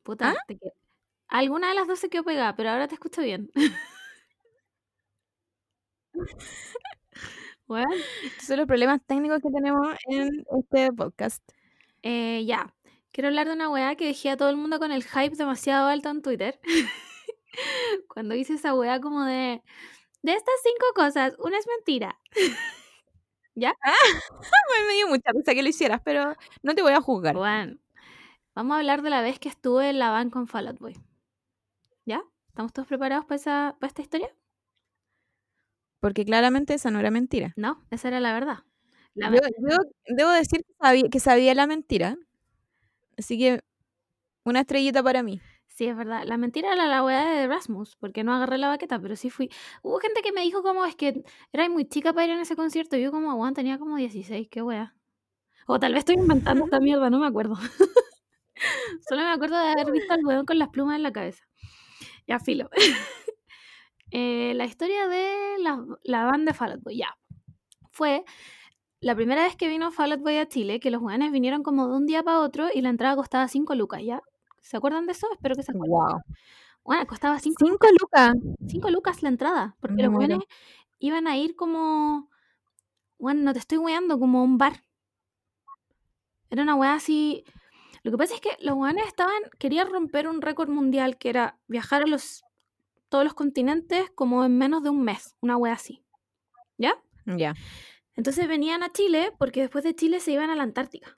Puta, ¿Ah? te que- Alguna de las dos se quedó pegada, pero ahora te escucho bien. (laughs) Bueno, Estos son los problemas técnicos que tenemos en este podcast. eh, ya. Quiero hablar de una weá que dejé a todo el mundo con el hype demasiado alto en Twitter. (laughs) Cuando hice esa weá como de... De estas cinco cosas, una es mentira. (laughs) (laughs) Bueno, me dio mucha risa que lo hicieras, pero no te voy a juzgar. Bueno, vamos a hablar de la vez que estuve en la van con Fall Out Boy. ¿Ya? ¿Estamos todos preparados para, esa, para esta historia? Porque claramente esa no era mentira. No, esa era la verdad. La Yo, yo debo decir que sabía, que sabía la mentira. Así que una estrellita para mí. Sí, es verdad. La mentira era la weá de Erasmus, porque no agarré la baqueta, pero sí fui. Hubo gente que me dijo como es que era muy chica para ir en ese concierto. y Yo como, Juan, tenía como 16, qué weá. O tal vez estoy inventando esta (laughs) mierda, no me acuerdo. (laughs) Solo me acuerdo de haber visto al weón con las plumas en la cabeza. Ya, filo. (laughs) Eh, la historia de la, la banda de Fall Out Boy, ya. Fue la primera vez que vino Fall Out Boy a Chile, que los weones vinieron como de un día para otro y la entrada costaba 5 lucas, ¿ya? ¿Se acuerdan de eso? Espero que se acuerden. Wow. Bueno, costaba 5 Cinco lucas. cinco lucas la entrada, porque Me los weones iban a ir como, bueno, no te estoy weando, como a un bar. Era una weá así. Lo que pasa es que los weones estaban, querían romper un récord mundial que era viajar a los todos los continentes como en menos de un mes, una weá así. ¿Ya? Ya. Entonces venían a Chile porque después de Chile se iban a la Antártica.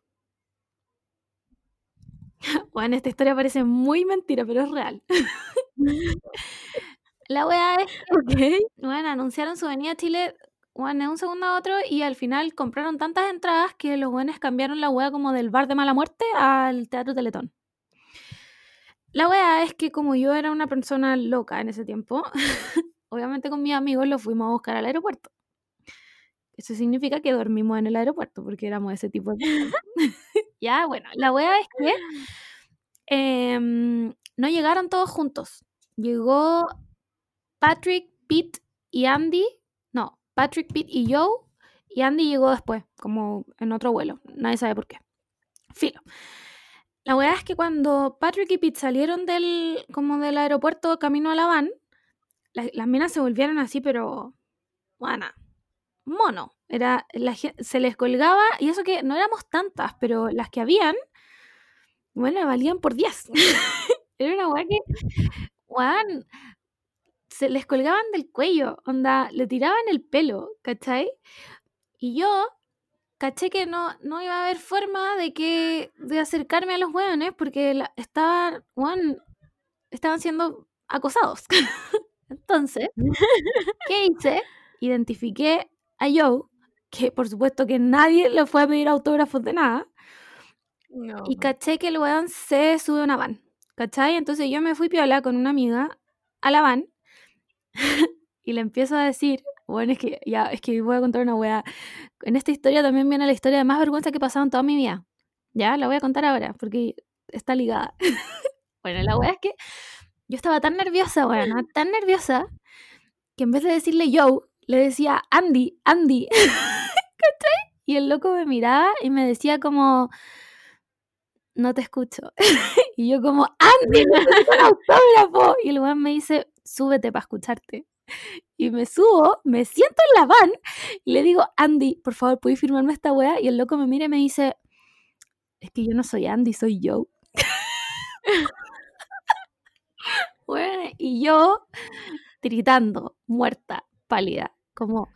(laughs) Bueno, esta historia parece muy mentira, pero es real. (laughs) La weá es. Bueno, anunciaron su venida a Chile bueno, de un segundo a otro y al final compraron tantas entradas que los buenos cambiaron la wea como del bar de mala muerte al Teatro Teletón. La wea es que como yo era una persona loca en ese tiempo, (laughs) obviamente con mis amigos lo fuimos a buscar al aeropuerto. Eso significa que dormimos en el aeropuerto porque éramos ese tipo de (laughs) ya, bueno, la wea es que em, no llegaron todos juntos. Llegó Patrick, Pete y Andy. No, Patrick, Pete y Joe. Y Andy llegó después, como en otro vuelo. Nadie sabe por qué. Filo. La weá es que cuando Patrick y Pete salieron del, como del aeropuerto camino a la van, la- las minas se volvieron así, pero, bueno, mono. Era, la, se les colgaba, y eso que no éramos tantas, pero las que habían, bueno, valían por 10. (laughs) Era una weá que, weón, se les colgaban del cuello, onda, le tiraban el pelo, ¿cachai? Y yo caché que no, no iba a haber forma de que de acercarme a los hueones porque la- estaban, weón, estaban siendo acosados. (laughs) Entonces, (laughs) ¿qué hice? Identifiqué a Joe, que por supuesto que nadie le fue a pedir autógrafos de nada, No. y caché que el weón se sube a una van, ¿cachai? Entonces yo me fui piola con una amiga a la van (laughs) y le empiezo a decir, bueno, es que ya, es que voy a contar una wea. En esta historia también viene la historia de más vergüenza que he pasado en toda mi vida. Ya, la voy a contar ahora, porque está ligada. (laughs) bueno, la wea es que yo estaba tan nerviosa, weón, tan nerviosa, que en vez de decirle yo, le decía Andy, Andy. (laughs) ¿Cachai? Y el loco me miraba y me decía como, no te escucho. (laughs) y yo como, Andy, necesito un autógrafo. Y el weón me dice, súbete para escucharte. Y me subo, me siento en la van y le digo, Andy, por favor, ¿puedes firmarme esta weá? Y el loco me mira y me dice, es que yo no soy Andy, soy yo. Bueno, (laughs) y yo gritando, muerta, pálida, como,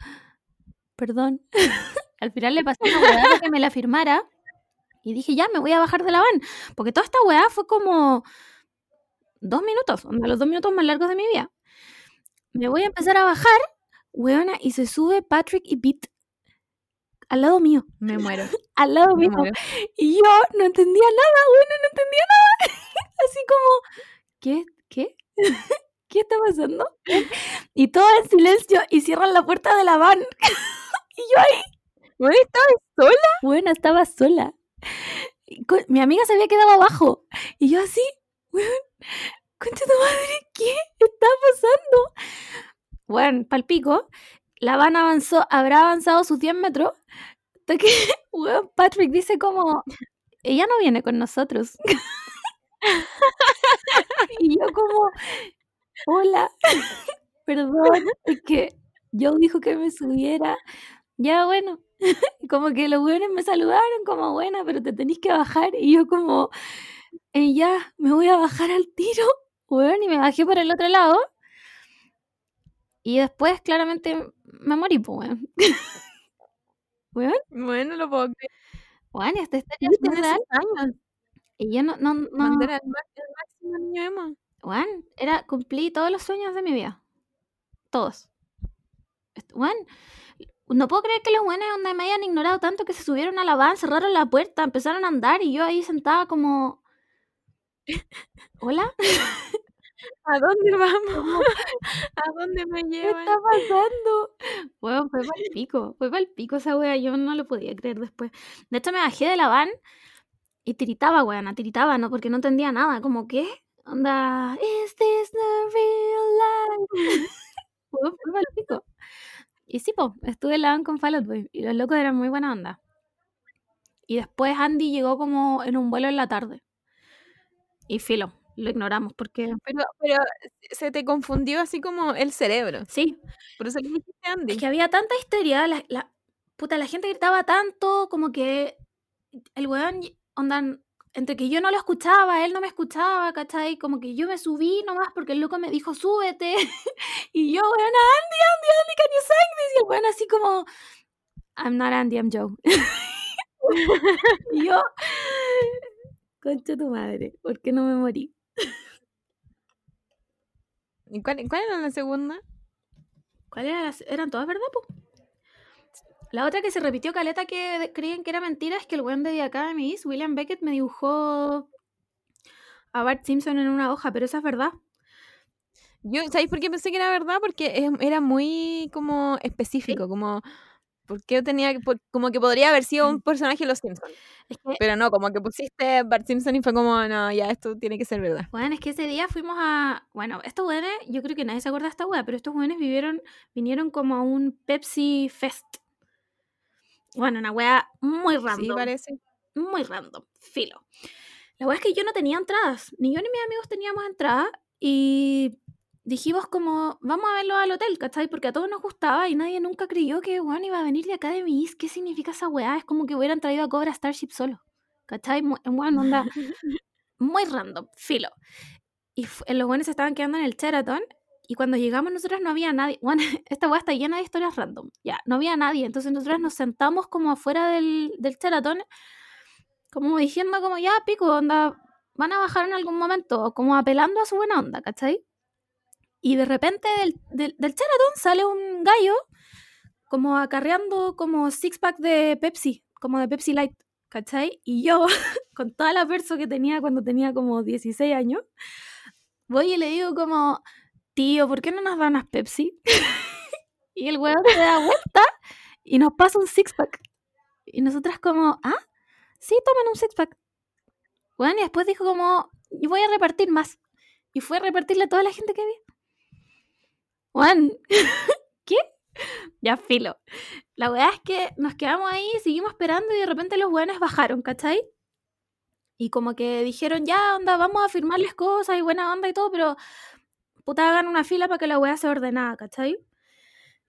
perdón. (laughs) Al final le pasé una weá que me la firmara y dije, ya, me voy a bajar de la van. Porque toda esta weá fue como dos minutos, uno de los dos minutos más largos de mi vida. Me voy a empezar a bajar, weona, y se sube Patrick y Pete al lado mío, Me muero. (laughs) al lado Me mío. muero. Y yo no entendía nada, bueno, no entendía nada. (laughs) Así como, ¿qué? ¿Qué? (laughs) ¿Qué está pasando? Y todo en silencio y cierran la puerta de la van. Y yo ahí, Bueno, ¿estabas sola? bueno, estaba sola. Mi amiga se había quedado abajo. Y yo así, weón, concha madre, ¿qué está pasando? Bueno, palpico, la van avanzó, habrá avanzado sus 10 metros. Que, (laughs) weón, Patrick dice como, ella no viene con nosotros. (laughs) y yo como, hola, perdón, es que Joe dijo que me subiera. Ya, bueno, (laughs) como que los weones me saludaron como buena, pero te tenés que bajar. Y yo como, "Eh, ya, me voy a bajar al tiro, weón, y me bajé por el otro lado. Y después, claramente, me morí, pues, weón. (laughs) Weón, Bueno, lo puedo creer. weón, y esta historia es años. Y yo no, no, no, era el, máximo niño emo. weón, era, cumplí todos los sueños de mi vida. Todos. Weón, no puedo creer que los buenos onda me hayan ignorado tanto que se subieron a la van, cerraron la puerta, empezaron a andar y yo ahí sentada como... ¿Hola? ¿A dónde vamos? (laughs) ¿A dónde me ¿Qué llevan? está pasando? Weón, fue para el pico, fue para el pico esa wea, yo no lo podía creer después. De hecho, me bajé de la van y tiritaba, weón, tiritaba, ¿no? Porque no entendía nada, como, ¿qué? Onda, ¿is this the real life? (laughs) Weón, fue para el pico. Y sí, po, estuve en la van con Fall Out Boy y los locos eran muy buena onda. Y después Andy llegó como en un vuelo en la tarde. Y filo, lo ignoramos porque... Pero, pero se te confundió así como el cerebro. Sí, Por eso le dijiste Andy. Es que había tanta histeria, la, la- puta, la gente gritaba tanto, como que el weón, onda, entre que yo no lo escuchaba, él no me escuchaba, ¿cachai? Como que yo me subí nomás porque el loco me dijo, súbete. (laughs) y yo, weón, Andy, Andy, Andy, can you sing this? Y el weón así como, I'm not Andy, I'm Joe. (laughs) y yo, concha tu madre, ¿por qué no me morí? ¿Y cuál, cuál era la segunda? ¿Cuál era? la- ¿Eran todas verdad, po? La otra que se repitió caleta que creían que era mentira es que el weón de The Academies, William Beckett, me dibujó a Bart Simpson en una hoja, pero esa es verdad. Yo, ¿sabéis por qué pensé que era verdad? Porque es- era muy como específico, como porque tenía que- como que podría haber sido un personaje de los Simpsons. Es que, Pero no, como que pusiste Bart Simpson y fue como, no, ya esto tiene que ser verdad. weón, es que ese día fuimos a. Bueno, estos weones, yo creo que nadie se acuerda de esta wea, pero estos weones vivieron, vinieron como a un Pepsi Fest. Bueno, una wea muy Sí, random. parece. muy random, filo. La verdad es que yo no tenía entradas, ni yo ni mis amigos teníamos entradas y dijimos como, vamos a verlo al hotel, ¿cachai? Porque a todos nos gustaba y nadie nunca creyó que, weón, iba a venir de Academy ¿Qué significa esa weá? Es como que hubieran traído a Cobra Starship solo, ¿cachai? Bueno, onda (laughs) muy random, filo. Y los buenos se estaban quedando en el Sheraton y cuando llegamos nosotros no había nadie. Bueno, (laughs) esta weá está llena de historias random. Ya, no había nadie. Entonces nosotros nos sentamos como afuera del, del Sheraton, como diciendo como, ya, pico, onda, van a bajar en algún momento, como apelando a su buena onda, ¿cachai? Y de repente del, del, del Sheraton sale un gallo como acarreando como six pack de Pepsi, como de Pepsi Light, ¿cachai? Y yo, (laughs) con toda la perso que tenía cuando tenía como 16 años, voy y le digo como, tío, ¿por qué no nos dan unas Pepsi? (laughs) y el weón se da vuelta y nos pasa un six pack. Y nosotras como, ah, sí, tomen un six pack. Bueno, y después dijo como, y voy a repartir más. Y fue a repartirle a toda la gente que había. Juan, (laughs) ¿qué? Ya filo. La verdad es que nos quedamos ahí, seguimos esperando y de repente los weones bajaron, ¿cachai? Y como que dijeron, ya, onda, vamos a firmarles cosas y buena onda y todo, pero puta, hagan una fila para que la weá sea ordenada, ¿cachai?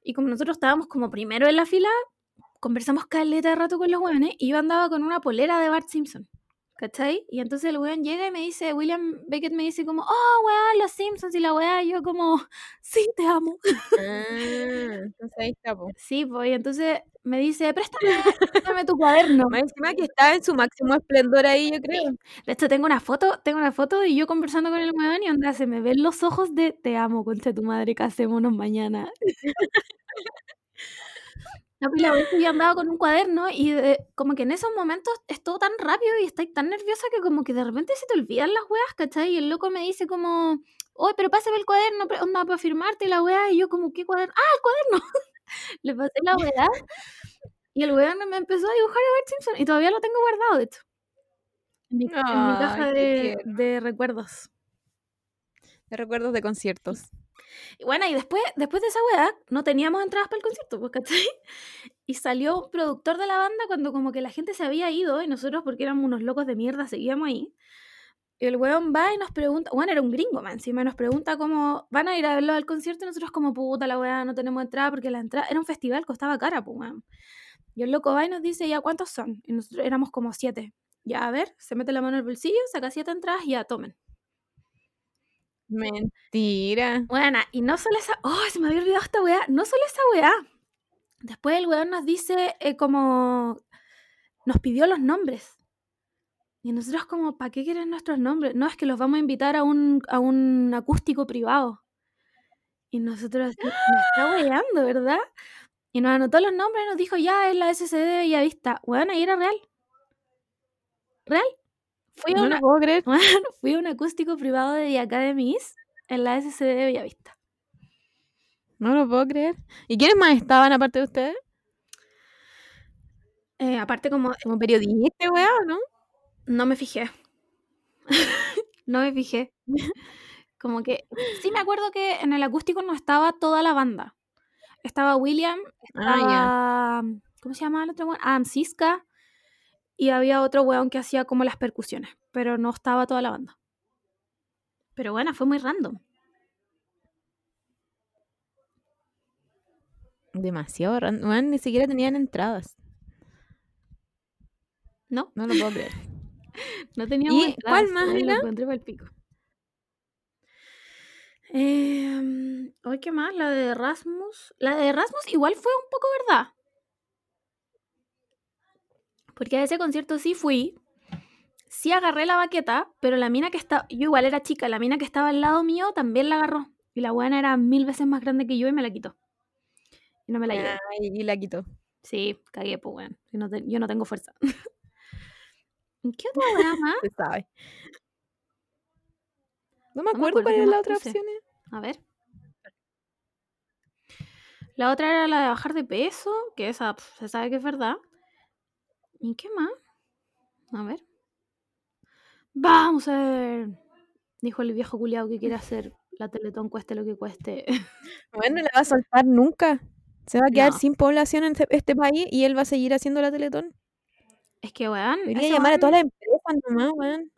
Y como nosotros estábamos como primero en la fila, conversamos caleta de rato con los weones y yo andaba con una polera de Bart Simpson. ¿Cachai? Y entonces el weón llega y me dice, William Beckett me dice como, oh, weón, los Simpsons y la weá, yo como, (laughs) sí, te amo. Ah, entonces ahí está, po. Sí, pues, y entonces me dice, préstame, préstame tu cuaderno. (laughs) Más encima que está en su máximo esplendor ahí, yo creo. De hecho, tengo una foto, tengo una foto y yo conversando con el weón y onda, se me ven los ojos de, te amo, concha tu madre, casémonos mañana. (laughs) No, pues la vez que yo andaba con un cuaderno y como que en esos momentos es todo tan rápido y estáis tan nerviosa que como que de repente se te olvidan las weas, ¿cachai? Y el loco me dice como, oye, pero pásame el cuaderno, onda, para firmarte la wea. Y yo como, ¿qué cuaderno? ¡Ah, el cuaderno! (laughs) Le pasé la wea. Y el weón me empezó a dibujar a Bart Simpson. Y todavía lo tengo guardado, de hecho. En mi, en mi caja de, de recuerdos. De recuerdos de conciertos. Y bueno, y después, después de esa weá, no teníamos entradas para el concierto, pues. Y salió un productor de la banda cuando como que la gente se había ido y nosotros, porque éramos unos locos de mierda, seguíamos ahí. Y el weón va y nos pregunta, bueno, era un gringo, man, encima nos pregunta cómo van a ir a verlo al concierto y nosotros como, puta, la weá, no tenemos entrada porque la entrada, era un festival, costaba cara, pues, weón. Y el loco va y nos dice, ya, ¿cuántos son? Y nosotros éramos como siete. Ya, a ver, se mete la mano en el bolsillo, saca siete entradas y ya, tomen. Mentira. Bueno, y no solo esa. ¡Oh! Se me había olvidado esta weá. No solo esa weá. Después el weón nos dice eh, como. Nos pidió los nombres. Y nosotros, como, ¿para qué quieren nuestros nombres? No, es que los vamos a invitar a un, a un acústico privado. Y nosotros, me está weando, ¿verdad? Y nos anotó los nombres y nos dijo, ya es la SCD de Bellavista. Bueno, y era real. ¿Real? Fui a, No una- lo puedo creer. fui a un acústico privado de The Academies en la SCD de Bellavista. No lo puedo creer. ¿Y quiénes más estaban aparte de ustedes? Eh, aparte, como Como periodista, weá, ¿o ¿no? no me fijé. (laughs) no me fijé. Como que sí me acuerdo que en el acústico no estaba toda la banda. Estaba William, Ah, estaba ¿cómo se llama el otro weón? Adam Siska y había otro weón que hacía como las percusiones, pero no estaba toda la banda. Pero bueno, fue muy random. Demasiado random. Ni siquiera tenían entradas. ¿No? No lo puedo creer. (laughs) No teníamos ¿Y entradas, cuál más lo encontré pa'l pico. Eh, ¿Hoy qué más? La de Erasmus. La de Erasmus igual fue un poco verdad. Porque a ese concierto sí fui. Sí agarré la baqueta, pero la mina que estaba. Yo igual era chica, la mina que estaba al lado mío también la agarró. Y la buena era mil veces más grande que yo y me la quitó. Y no me la llevé. Ay, y la quitó. Sí, cagué, pues weón. Yo no, yo no tengo fuerza. (laughs) ¿Qué otra weá más? Se sabe. No me No me acuerdo acuerdo cuál era la otra puse. opción. A ver. La otra era la de bajar de peso, que esa pf, se sabe que es verdad. ¿Y qué más? A ver. Vamos a ver. Dijo el viejo culiao que quiere (laughs) hacer la Teletón cueste lo que cueste. (laughs) Bueno, no la va a soltar nunca. Se va a quedar No. sin población en este- país y él va a seguir haciendo la Teletón. Es que, weón, Debería llamar a todas las empresas nomás, weón.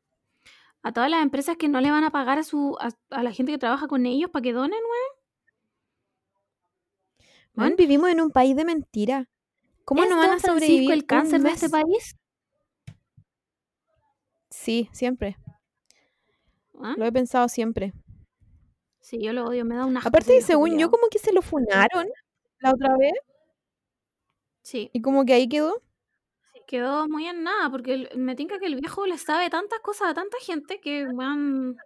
a todas las empresas que no le van a pagar a su a, a la gente que trabaja con ellos para que donen, weón. Weón, Weón, vivimos en un país de mentira. ¿Cómo ¿Es no van a sobrevivir el cáncer de este país? Sí, siempre. Weón, Lo he pensado siempre. Sí, yo lo odio, me da un asco. ese Aparte, según yo, como que se lo funaron la otra vez Sí, y como que ahí quedó. quedó muy en nada, porque el- me tinca que el viejo le sabe tantas cosas a tanta gente que, weón...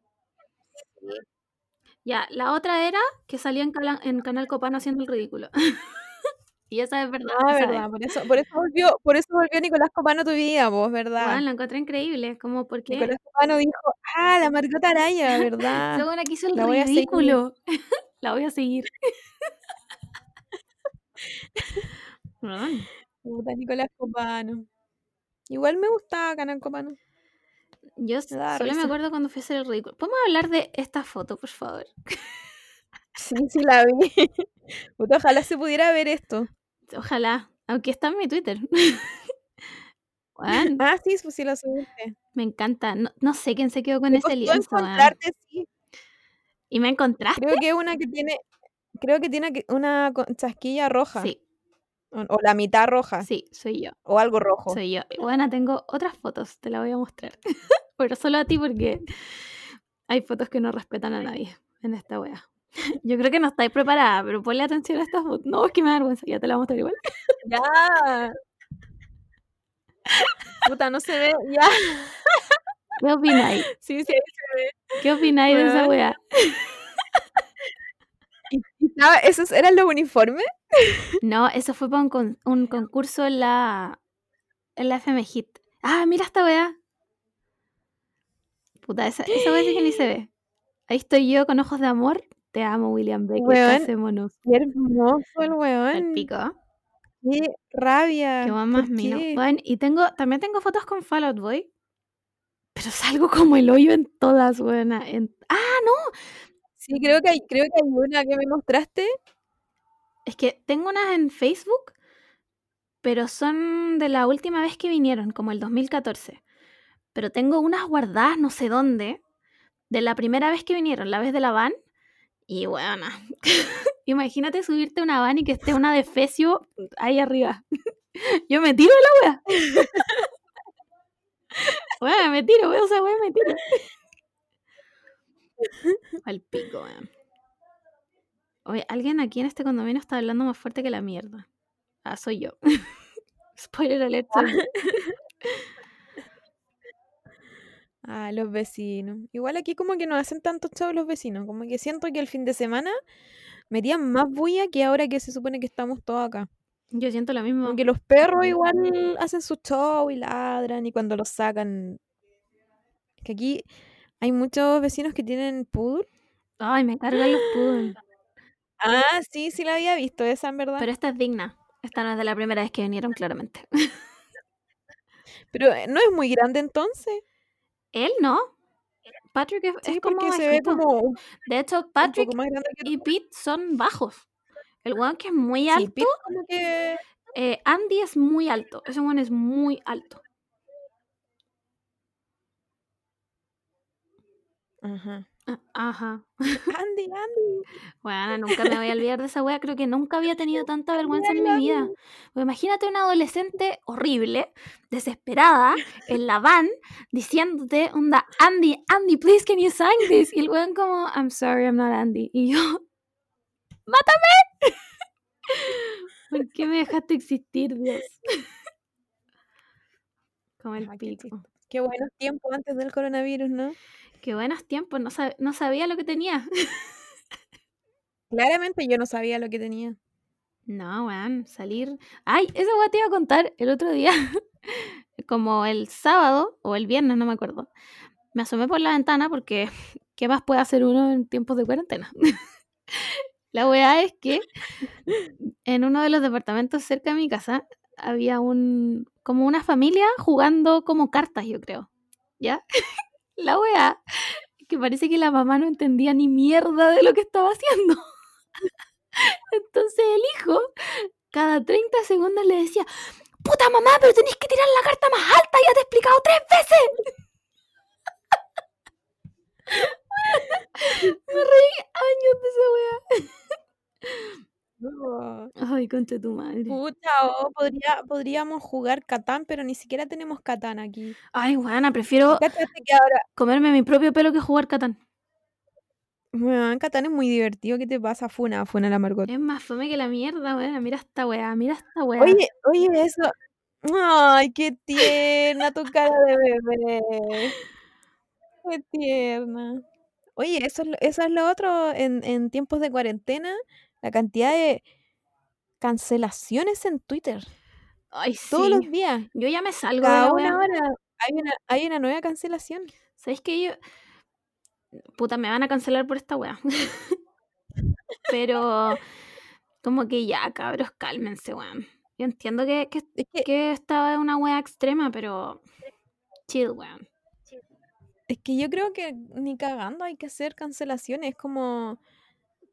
Ya, la otra era que salía en, en Canal Copano haciendo el ridículo. (laughs) y esa es verdad. Ah, verdad, por eso, por eso volvió, por eso volvió Nicolás Copano a tu vida, vos, ¿verdad? Weón, la encontré increíble. Como, ¿por qué? Nicolás Copano dijo, ah, la Margot Araya, (laughs) ¿verdad? El la voy a seguir. ridículo. (laughs) la voy a seguir. (laughs) Puta, Nicolás Copano. Igual me gustaba Canal Copano. Yo Me solo me acuerdo cuando fui a hacer el ridículo. ¿Podemos hablar de esta foto, por favor? Sí, sí la vi. Puta, ojalá se pudiera ver esto. Ojalá. Aunque está en mi Twitter. (laughs) Ah, sí, pues sí la subiste. me encanta. No, no sé quién se quedó con Me ese lienzo, encontrarte, sí. ¿Y me encontraste? Creo que una que tiene, creo que tiene una chasquilla roja. Sí, O, la mitad roja. sí, soy yo. O algo rojo. Soy yo. Bueno, tengo otras fotos, te las voy a mostrar. (laughs) Pero solo a ti porque hay fotos que no respetan a nadie en esta wea. (laughs) Yo creo que no estáis preparada, pero ponle atención a estas fotos. No, es que me da vergüenza, ya te la voy a mostrar igual. (laughs) Ya. Puta, no se ve. Ya. (laughs) ¿Qué opináis? Sí, sí, se ve. ¿Qué opináis de esa y estaba- ¿Esos eran los uniformes? No, eso fue para un, con- un concurso en la, en la FM Hit. Ah, mira esta wea. Puta, esa, esa wea sí que ni se ve. Ahí estoy yo con ojos de amor. Te amo, William Beck. Weón. Hacémonos Qué hermoso el weón. pico. Qué rabia. Qué weón más ¿Por mino. qué? Weón, y tengo, también tengo fotos con Fall Out Boy. Pero salgo como el hoyo en todas. En... Ah, no. Sí, creo que hay, creo que hay una que me mostraste. Es que tengo unas en Facebook, pero son de la última vez que vinieron, como el 2014. Pero tengo unas guardadas no sé dónde, de la primera vez que vinieron, la vez de la van. Y bueno, (laughs) imagínate subirte a una van y que esté una de Fecio ahí arriba. (laughs) Yo me tiro la wea. (laughs) Bueno, me tiro, veo esa wea, me tiro. Al pico, weón. Oye, alguien aquí en este condominio está hablando más fuerte que la mierda. Ah, soy yo. Spoiler alert. Ah, los vecinos. Igual aquí como que no hacen tantos shows los vecinos. Como que siento que el fin de semana metían más bulla que ahora que se supone que estamos todos acá. Yo siento lo mismo. Como que los perros igual hacen su show y ladran y cuando los sacan. Que aquí hay muchos vecinos que tienen poodle. Ay, me cargan los poodles. Ah, sí, sí la había visto esa en verdad. Pero esta es digna. Esta no es de la primera vez que vinieron, claramente. Pero eh, no es muy grande entonces. Él no. Patrick es, Sí, es como se ve como De hecho, Patrick y Pete son bajos. El weón que es muy Sí, alto, Pete como que eh, Andy es muy alto. Ese weón es muy alto. Ajá. Ah, Ajá. Andy, (laughs) Andy. Bueno, nunca me voy a olvidar de esa wea. Creo que nunca había (laughs) tenido tanta vergüenza en mi vida. Imagínate una adolescente horrible, desesperada, en la van, diciéndote, onda, Andy, Andy, please can you sign this? Y el weón como, I'm sorry, I'm not Andy. Y yo, (laughs) ¡mátame! ¿Por qué me dejaste existir, Dios? Como el qué pico. Qué buenos tiempos antes del coronavirus, ¿no? Qué buenos tiempos, no, sab- no sabía lo que tenía. Claramente yo no sabía lo que tenía. No, weón, salir. Ay, esa weá te iba a contar el otro día. (laughs) Como el sábado o el viernes, no me acuerdo. Me asomé por la ventana porque (laughs) ¿qué más puede hacer uno en tiempos de cuarentena? (laughs) la weá es que en uno de los departamentos cerca de mi casa había un como una familia jugando como cartas, yo creo. ¿Ya? La weá que parece que la mamá no entendía ni mierda de lo que estaba haciendo. (laughs) Entonces el hijo cada 30 segundos le decía, puta mamá, pero tenéis que tirar la carta más alta, ya te he explicado tres veces. (laughs) Me reí años de esa Oh. Ay, concha tu madre. Puta, oh, podría, podríamos jugar Catán, pero ni siquiera tenemos Catán aquí. Ay, weana, prefiero Cáchate que ahora, comerme mi propio pelo que jugar Catán. weón, Catán es muy divertido. ¿Qué te pasa? Funa, funa la Margot. Es más fome que la mierda, weona. Mira esta weá, mira esta weá. Oye, oye, eso. Ay, qué tierna tu cara de bebé. Qué tierna. Oye, eso es lo, eso es lo otro en, en tiempos de cuarentena, la cantidad de cancelaciones en Twitter. Ay, sí. Todos los días. Yo ya me salgo de Cada la una hora hay una, hay una nueva cancelación. ¿Sabéis que yo. Puta, me van a cancelar por esta weá. (laughs) Pero. Como que ya, cabros, cálmense, weón. Yo entiendo que, que, Es que, que esta es una weá extrema, pero. Chill, weón. es que yo creo que ni cagando hay que hacer cancelaciones. Es como,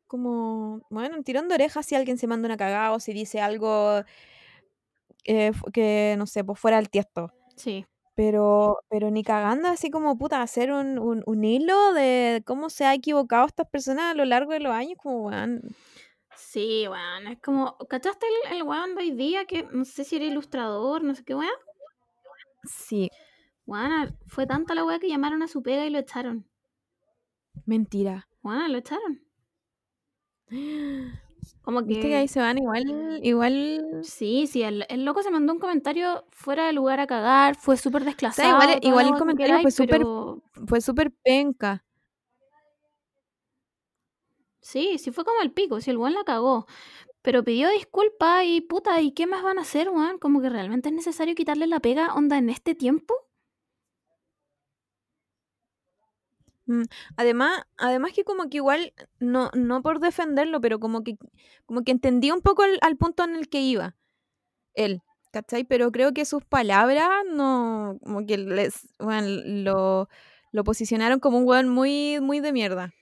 como, bueno, tirando orejas si alguien se manda una cagada o si dice algo eh, que, no sé, pues fuera del tiesto. Sí. Pero, pero ni cagando así como puta, hacer un, un, un hilo de cómo se ha equivocado estas personas a lo largo de los años, como weón. Sí, weón. Es como. ¿Cachaste el, el weón de hoy día que no sé si era ilustrador, no sé qué weón? Sí, Weón, fue tanta la weá que llamaron a su pega y lo echaron. mentira. Weón, lo echaron. Como que. Viste que ahí se van igual, igual. Sí, sí, el, el loco se mandó un comentario fuera de lugar a cagar, fue súper desclasado. igual- el comentario fue súper- pero- Fue súper penca. Sí, sí fue como el pico, si el weón la cagó. Pero pidió disculpas y puta, ¿y qué más van a hacer, weón? Como que realmente es necesario quitarle la pega, onda, en este tiempo. Además, además que como que igual, no, no por defenderlo, pero como que, como que entendí un poco el- al punto en el que iba él, ¿cachai? Pero creo que sus palabras no, como que les, bueno, lo, lo posicionaron como un weón muy, muy de mierda.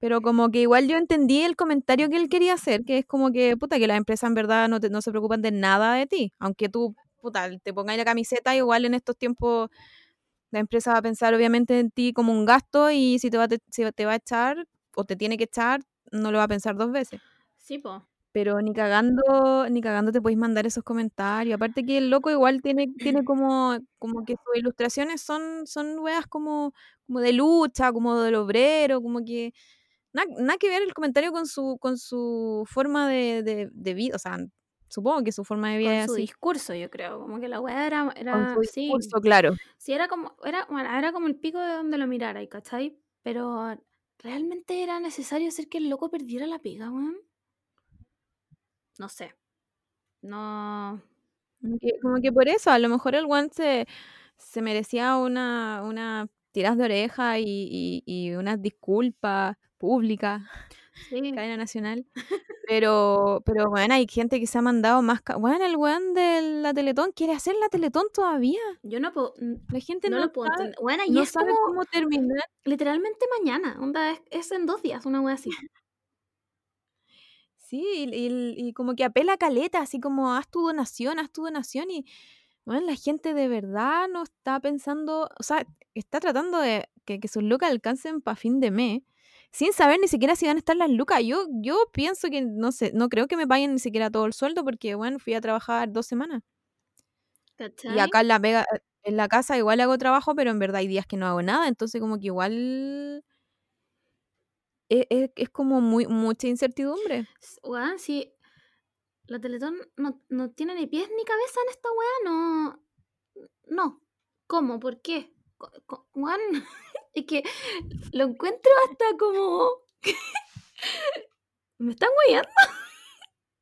Pero como que igual yo entendí el comentario que él quería hacer, que es como que, puta, que las empresas en verdad no, te- no se preocupan de nada de ti. Aunque tú, puta, te pongáis la camiseta, igual en estos tiempos la empresa va a pensar obviamente en ti como un gasto y si te va, te, si te va a echar o te tiene que echar, no lo va a pensar dos veces. Sí, po. Pero ni cagando, ni cagando te podéis mandar esos comentarios. Aparte que el loco igual tiene, tiene como, como que sus ilustraciones son, son weas como, como de lucha, como del obrero, como que nada, nada que ver el comentario con su, con su forma de, de, de vida. O sea, supongo que su forma de vida Con su así. discurso, yo creo. Como que la weá era. era Con su sí, discurso, claro. sí, era como. Era, bueno, era como el pico de donde lo mirara, ¿cachai? Pero realmente era necesario hacer que el loco perdiera la pega, weón. No sé. No. Como que, como que por eso, a lo mejor el one se, se merecía una, una tiras de oreja y, y, y unas disculpas públicas, Sí. cadena nacional. Pero, pero bueno, hay gente que se ha mandado más. Bueno, el weón de la Teletón quiere hacer la Teletón todavía. Yo no puedo. La gente No, no, lo puedo sabe, entender. Bueno, y no es sabe como cómo terminar. literalmente mañana. Onda, es, es en dos días, una wea así. Sí, y, y- y como que apela a caleta, así como haz tu donación, haz tu donación y bueno, la gente de verdad no está pensando, o sea, está tratando de que, que sus lucas alcancen para fin de mes, sin saber ni siquiera si van a estar las lucas. Yo, yo pienso que, no sé, no creo que me paguen ni siquiera todo el sueldo porque, bueno, fui a trabajar dos semanas. ¿Cachai? Y acá en la pega, en la casa igual hago trabajo, pero en verdad hay días que no hago nada, entonces como que igual es, es- es como muy mucha incertidumbre. Weón, si la Teletón no, no tiene ni pies ni cabeza en esta weá, no. No. ¿Cómo? ¿Por qué? Weón, (laughs) es que lo encuentro hasta como. (laughs) ¿Me están weyando?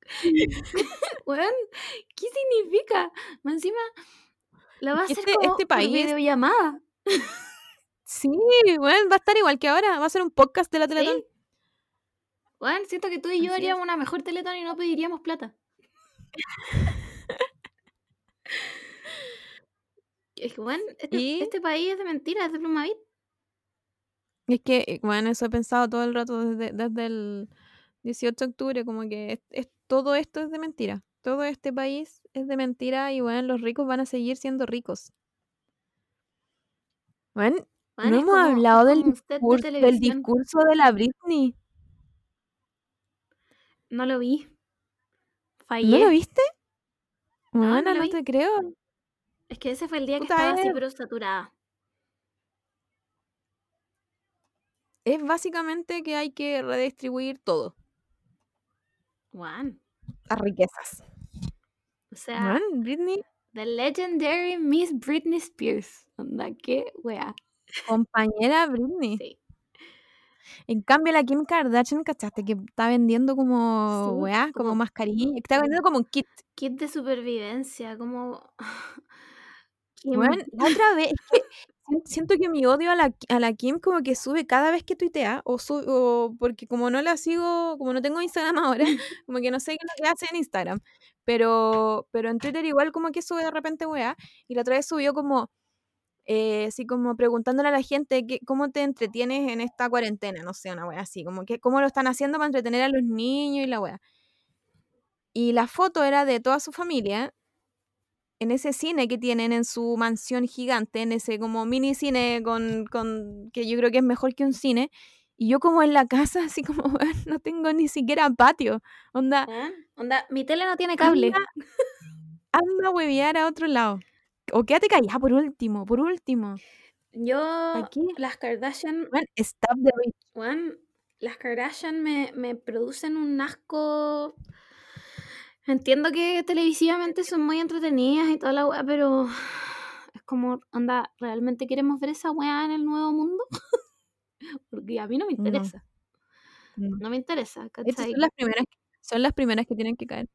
(laughs) Weón, ¿qué significa? Encima, la va a hacer este- como este país- videollamada. Sí, bueno, va a estar igual que ahora, va a ser un podcast de la Teletón. Sí. Weón, siento que tú y yo Así es. haríamos una mejor Teletón y no pediríamos plata. (laughs) Es que, weón, este, Y- este país es de mentiras, es de Plumavit. Es que, eh, bueno, eso he pensado todo el rato desde, desde el 18 de octubre, como que es- es- todo esto es de mentira. todo este país es de mentira y bueno, los ricos van a seguir siendo ricos. Bueno, no hemos como- hablado del, de discurso, del televisión. discurso de la Britney. No lo vi. ¿No lo viste? No, no te creo. Es que ese fue el día que estaba así, es- pero saturada. Es básicamente que hay que redistribuir todo. Juan. Las riquezas. O sea, Bueno, Britney, The Legendary Miss Britney Spears. Onda, qué wea. compañera Britney. Sí. En cambio, la Kim Kardashian, ¿cachaste? Que está vendiendo como Sí, weá, como, como- mascarilla. Está vendiendo como un kit. Kit de supervivencia, como. (laughs) Bueno, la otra vez, es que sien- siento que mi odio a la, a la Kim como que sube cada vez que tuitea, o, su- o porque como no la sigo, como no tengo Instagram (laughs) ahora, (laughs) como que no sé qué es lo que hace en Instagram, pero, pero en Twitter igual como que sube de repente weá, y la otra vez subió como, eh, así como preguntándole a la gente que, cómo te entretienes en esta cuarentena, no sé, una weá así, como que cómo lo están haciendo para entretener a los niños y la weá. Y la foto era de toda su familia en ese cine que tienen en su mansión gigante, en ese como mini cine con, con que yo creo que es mejor que un cine. Y yo como en la casa, (laughs) así como, "Weón, no tengo ni siquiera patio. Onda, Weón, Onda, mi tele no tiene cable. anda, anda a huevear a otro lado. O quédate callada por último, por último. Yo, Aquí. las Kardashian, stop the weón, las Kardashian me, me producen un asco. Entiendo que televisivamente son muy entretenidas y toda la weá, pero es como, onda, ¿realmente queremos ver esa weá en el nuevo mundo? (laughs) Porque a mí no me interesa. No. No me interesa, Estas son las primeras, son las primeras que tienen que caer.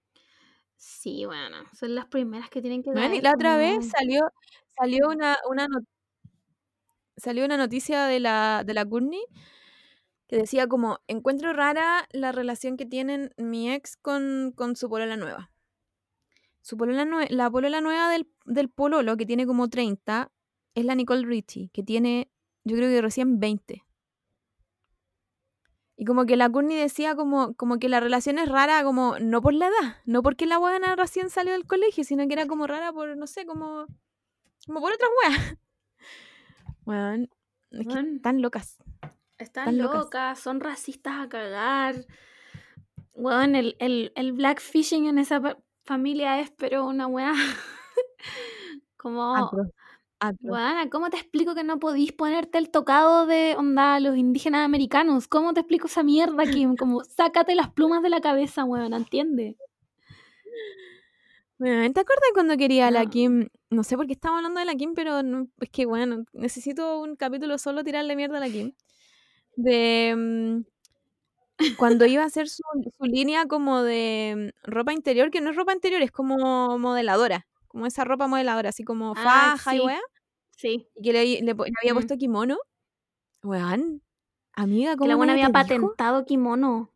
Sí, bueno, son las primeras que tienen que caer, la otra vez salió, salió una, una not- salió una noticia de la, de la Courtney que decía como, encuentro rara la relación que tienen mi ex con, con su polola nueva. Su polola nue- la polola nueva del, del pololo, que tiene como 30, es la Nicole Richie, que tiene, yo creo que recién 20. Y como que la Courtney decía como, como que la relación es rara, como no por la edad, no porque la buena recién salió del colegio, sino que era como rara por, no sé, como, como por otras weas. (laughs) Weón, es que están locas. Están Están locas. locas, son racistas a cagar. Weón, el, el, el blackfishing en esa familia es pero una weá. (laughs) Como, weona, ¿cómo te explico que no podís ponerte el tocado de onda los indígenas americanos? ¿Cómo te explico esa mierda, Kim? (laughs) Como, sácate las plumas de la cabeza, weón, ¿entiendes? ¿Te acuerdas cuando quería a la No. Kim? No sé por qué estamos hablando de la Kim, pero no- es que bueno, necesito un capítulo solo tirarle mierda a la Kim. De mm, cuando iba a hacer su, su línea como de mm, ropa interior, que no es ropa interior, es como modeladora, como esa ropa modeladora, así como Ah, faja y weá, Sí. y que le, le po- le había Mm. puesto kimono. Weón, amiga, Que ¿cómo la buena había dijo? patentado kimono.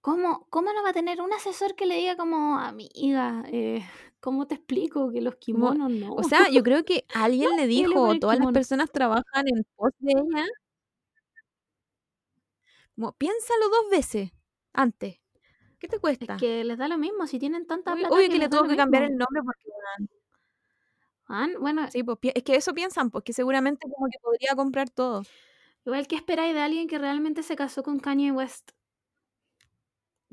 ¿Cómo, ¿Cómo no va a tener un asesor que le diga como, amiga, eh, ¿cómo te explico que los kimonos no? O sea, yo creo que (laughs) alguien le le dijo, todas las personas trabajan en pos de ella. Como, piénsalo dos veces antes. ¿Qué te es cuesta? que les da lo mismo, si tienen tanta Obvio, plata obvio que le lo que cambiar el nombre porque, Ah, Bueno, sí, pues, es que eso piensan, porque seguramente como que podría comprar todo. igual que esperáis de alguien que realmente se casó con Kanye West.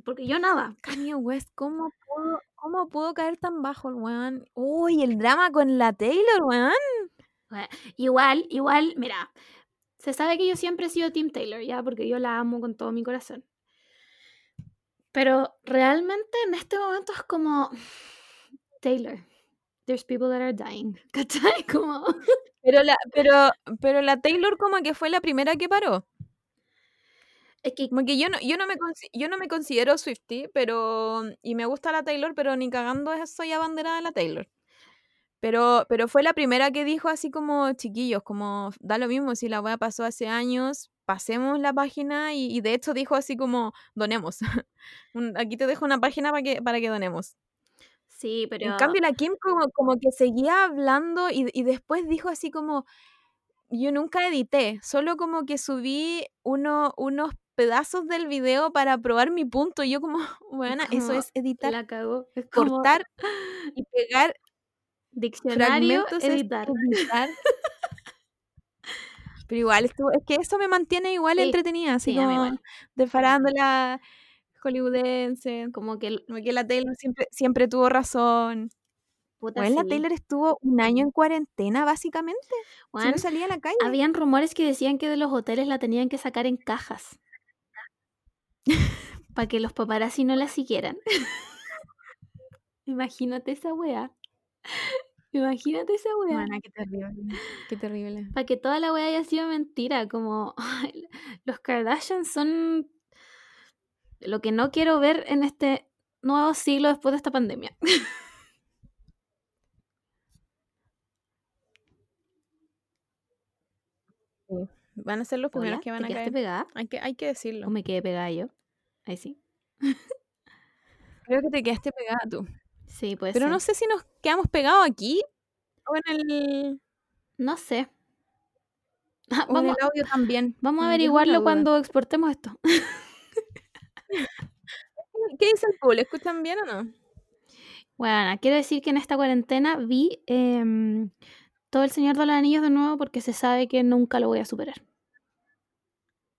Porque yo nada. (laughs) Kanye West, ¿cómo pudo, cómo pudo caer tan bajo el weón? Uy, el drama con la Taylor, weón. Igual, igual, mira, se sabe que yo siempre he sido Tim Taylor, ya, porque yo la amo con todo mi corazón. Pero realmente en este momento es como Taylor. There's people that are dying. (laughs) ¿Cachai? Como. Pero la, pero, pero la Taylor como que fue la primera que paró. Es que Como que yo no, yo no me yo no me considero Swiftie, pero. Y me gusta la Taylor, pero ni cagando es- soy abanderada de la Taylor. Pero, pero fue la primera que dijo así como chiquillos, como da lo mismo si la weá pasó hace años, pasemos la página y, y de hecho dijo así como donemos. (laughs) Un- Aquí te dejo una página para que, para que donemos. sí, pero. En cambio la Kim como, como que seguía hablando y, y después dijo así como, yo nunca edité, solo como que subí uno, unos pedazos del video para probar mi punto. Y yo como, (laughs) bueno, eso es editar, La cagó. Es como cortar (laughs) y pegar diccionario, editar. editar. Pero igual, es que eso me mantiene igual Sí, entretenida, así sí, como igual. de farándula hollywoodense. Como que Como que la Taylor siempre, siempre tuvo razón. puta, Bueno, la. Taylor estuvo un año en cuarentena, básicamente. Si Weón, no salía a la calle. habían rumores que decían que de los hoteles la tenían que sacar en cajas. (laughs) para que los paparazzi no la siguieran. (laughs) Imagínate esa wea. Imagínate esa wea. Mana, qué terrible. Qué terrible. Para que toda la wea haya sido mentira. Como (laughs) los Kardashians son lo que no quiero ver en este nuevo siglo después de esta pandemia. Van a ser los primeros que van ¿te a caer. pegada? Hay que, hay que decirlo. ¿O me quedé pegada yo? Ahí sí. Creo que te quedaste pegada tú. Sí, puede Pero ser. no sé si nos quedamos pegados aquí o en el, No sé. Ah, o en vamos, el audio también. vamos a averiguarlo cuando exportemos esto. (laughs) ¿Qué dice el público? ¿Escuchan bien o no? Bueno, quiero decir que en esta cuarentena vi em, todo el Señor de los Anillos de nuevo porque se sabe que nunca lo voy a superar.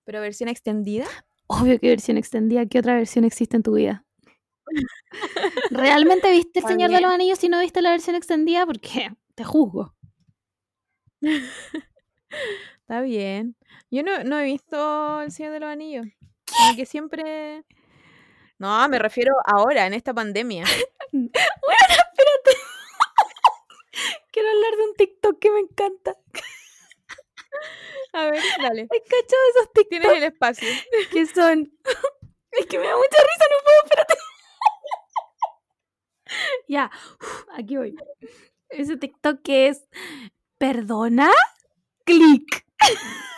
¿Pero versión extendida? Obvio que versión extendida. ¿Qué otra versión existe en tu vida? (laughs) ¿Realmente viste el Señor de los Anillos si no viste la versión extendida? Porque (laughs) te juzgo. (laughs) Está bien. Yo no, no he visto El Señor de los Anillos. Como que siempre... No, me refiero ahora, en esta pandemia. Bueno, espérate. Quiero hablar de un TikTok que me encanta. A ver, dale. ¿Has cachado esos TikTok Tienes el espacio. que son? Es que me da mucha risa, no puedo, espérate. (laughs) ya, uf, aquí voy. Ese TikTok que es ¿Perdona? Clic. (laughs)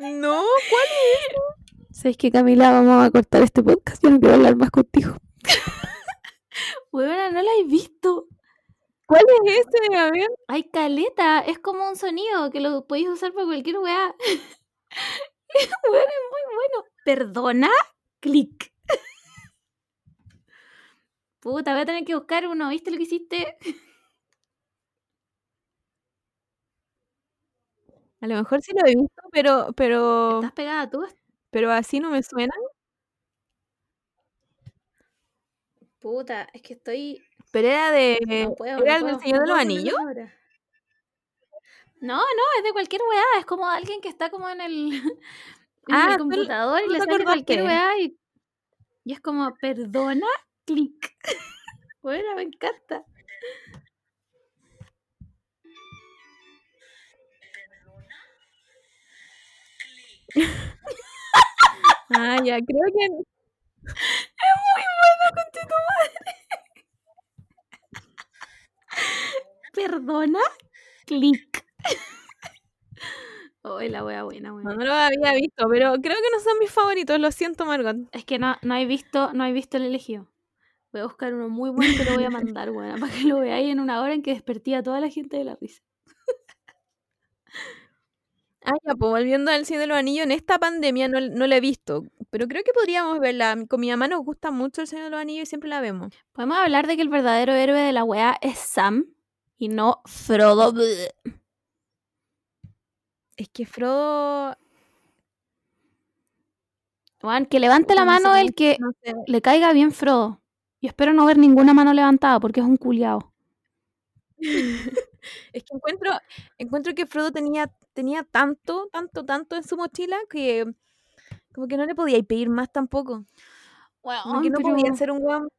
No, ¿cuál? ¿Sabes qué, Camila? Vamos a cortar este podcast. Yo no quiero hablar más contigo. (laughs) Huevona, no la he visto. ¿Cuál es ese? A ver. Ay, caleta. Es como un sonido que lo podéis usar para cualquier weá. Weón, es muy bueno. ¿Perdona? Clic. (laughs) Puta, voy a tener que buscar uno. ¿Viste lo que hiciste? A lo mejor sí lo he visto, pero, pero, ¿Estás pegada tú? pero así no me suena. Puta, es que estoy. Pero era de. No puedo. ¿Era no el Señor no de los Anillos? No, no, es de cualquier weá. Es como alguien que está como en el, (laughs) en Ah, el computador y le sale cualquier weá y, y es como, perdona, clic. (laughs) bueno, me encanta. Ah, ya, creo que. Muy bueno, conche tu madre. (laughs) Perdona, clic. Oh, la wea buena, No, weón. no lo había visto, pero creo que no son mis favoritos. Lo siento, Margot. Es que no, no he visto, no he visto el elegido. Voy a buscar uno muy bueno te lo voy a (laughs) mandar, weón, para que lo veáis en una hora en que despertí a toda la gente de la risa. Ah, ya, pues volviendo al Señor de los Anillos, en esta pandemia no, no la he visto, pero creo que podríamos verla. Con mi mamá nos gusta mucho el Señor de los Anillos y siempre la vemos. Podemos hablar de que el verdadero héroe de la weá es Sam y no Frodo. Es que Frodo. Weón, que levante la no mano el que no sé. le caiga bien Frodo. Y espero no ver ninguna mano levantada porque es un culiao. (laughs) Es que encuentro, encuentro que Frodo tenía, tenía tanto, tanto, tanto en su mochila que como que no le podía pedir más tampoco. Como que no podía ser un weón, un